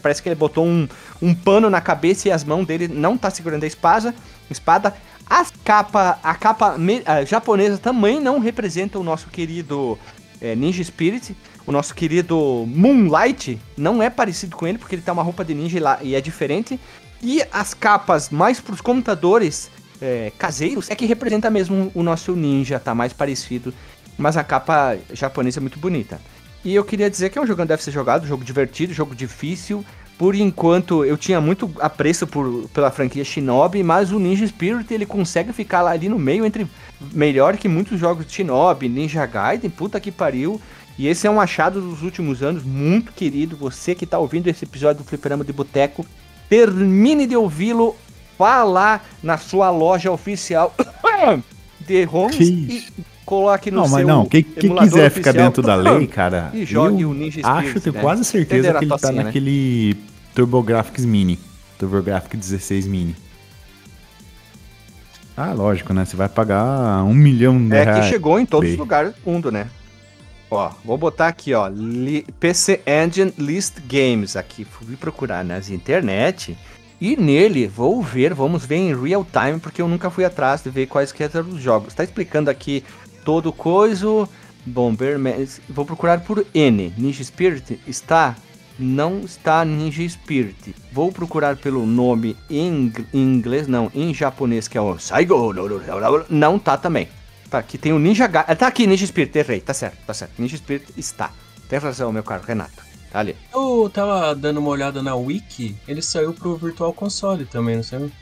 parece que ele botou um, um pano na cabeça e as mãos dele não tá segurando a espada. espada. A capa, a capa a japonesa também não representa o nosso querido é, Ninja Spirit. O nosso querido Moonlight não é parecido com ele, porque ele tá uma roupa de ninja lá e é diferente. E as capas mais pros computadores é, caseiros é que representa mesmo o nosso ninja, tá mais parecido. Mas a capa japonesa é muito bonita. E eu queria dizer que é um jogo que deve ser jogado, jogo divertido, jogo difícil. Por enquanto, eu tinha muito apreço por, pela franquia Shinobi, mas o Ninja Spirit ele consegue ficar lá ali no meio entre melhor que muitos jogos de Shinobi, Ninja Gaiden, puta que pariu. E esse é um achado dos últimos anos, muito querido. Você que está ouvindo esse episódio do Fliperama de Boteco, termine de ouvi-lo. Vá lá na sua loja oficial [coughs] de ROMs e coloque no não, seu mas não, quem, quem quiser ficar dentro da [coughs] lei, cara, e jogue o Ninja Spirit, acho, tenho né? quase certeza que ele tá tocinha, né? naquele TurboGrafx Mini, TurboGrafx 16 Mini. Ah, lógico, né? Você vai pagar um milhão de É reais. que chegou em todos os lugares do mundo, né? Ó, vou botar aqui, ó, li- PC Engine List Games aqui. Fui procurar nas internet e nele vou ver, vamos ver em real time, porque eu nunca fui atrás de ver quais que eram os jogos. Tá explicando aqui todo coisa. Bomberman, vou procurar por N. Ninja Spirit está não está Ninja Spirit. Vou procurar pelo nome em, ing- em inglês, não, em japonês, que é o Saigo. Não tá também. Tá, aqui tem o Ninja Ga... Tá aqui, Ninja Spirit, errei. Tá certo, tá certo. Ninja Spirit está. Tem razão, meu caro Renato. Ali. Eu tava dando uma olhada na Wiki, ele saiu pro Virtual Console também, não sei?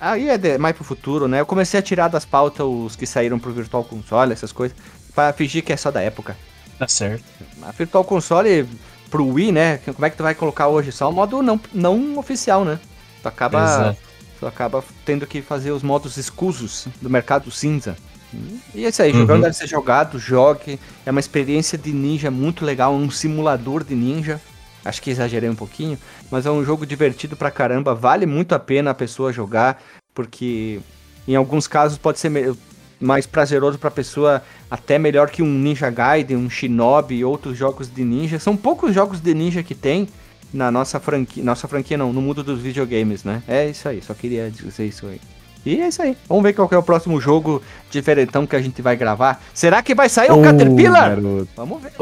Aí é de- mais pro futuro, né? Eu comecei a tirar das pautas os que saíram pro Virtual Console, essas coisas, pra fingir que é só da época. Tá certo. A Virtual Console pro Wii, né? Como é que tu vai colocar hoje? Só o modo não, não oficial, né? Tu acaba, Exato. tu acaba tendo que fazer os modos escusos do mercado cinza. E é isso aí, Uhum. jogando deve ser jogado, jogue. É uma experiência de ninja muito legal, um simulador de ninja. Acho que exagerei um pouquinho, mas é um jogo divertido pra caramba. Vale muito a pena a pessoa jogar, porque em alguns casos pode ser mais prazeroso pra pessoa, até melhor que um Ninja Gaiden, um Shinobi e outros jogos de ninja. São poucos jogos de ninja que tem na nossa franquia, nossa franquia não, no mundo dos videogames, né? É isso aí, só queria dizer isso aí. E é isso aí. Vamos ver qual que é o próximo jogo diferentão que a gente vai gravar. Será que vai sair o Ô, Caterpillar? garoto. Vamos ver.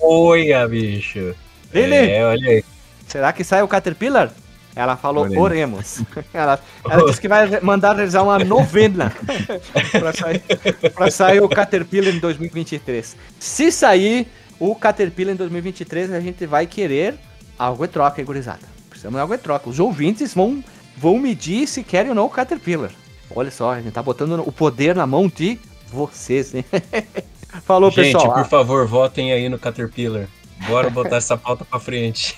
Oi, bicho. Ele? É, olha aí. Será que sai o Caterpillar? Ela falou, Oremos. oremos. [laughs] Ela, ela disse que vai mandar realizar uma novena [laughs] pra, sair, pra sair o Caterpillar em 2023. Se sair o Caterpillar em 2023, a gente vai querer algo em troca, hein, gurizada? Precisamos de algo em troca. Os ouvintes vão, vão medir se querem ou não o Caterpillar. Olha só, a gente tá botando o poder na mão de vocês, hein? [laughs] Falou, Gente, pessoal. por favor, votem aí no Caterpillar. Bora botar essa pauta pra frente.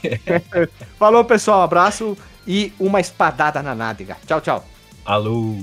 [laughs] Falou, pessoal. Abraço e uma espadada na nádega. Tchau, tchau. Alô.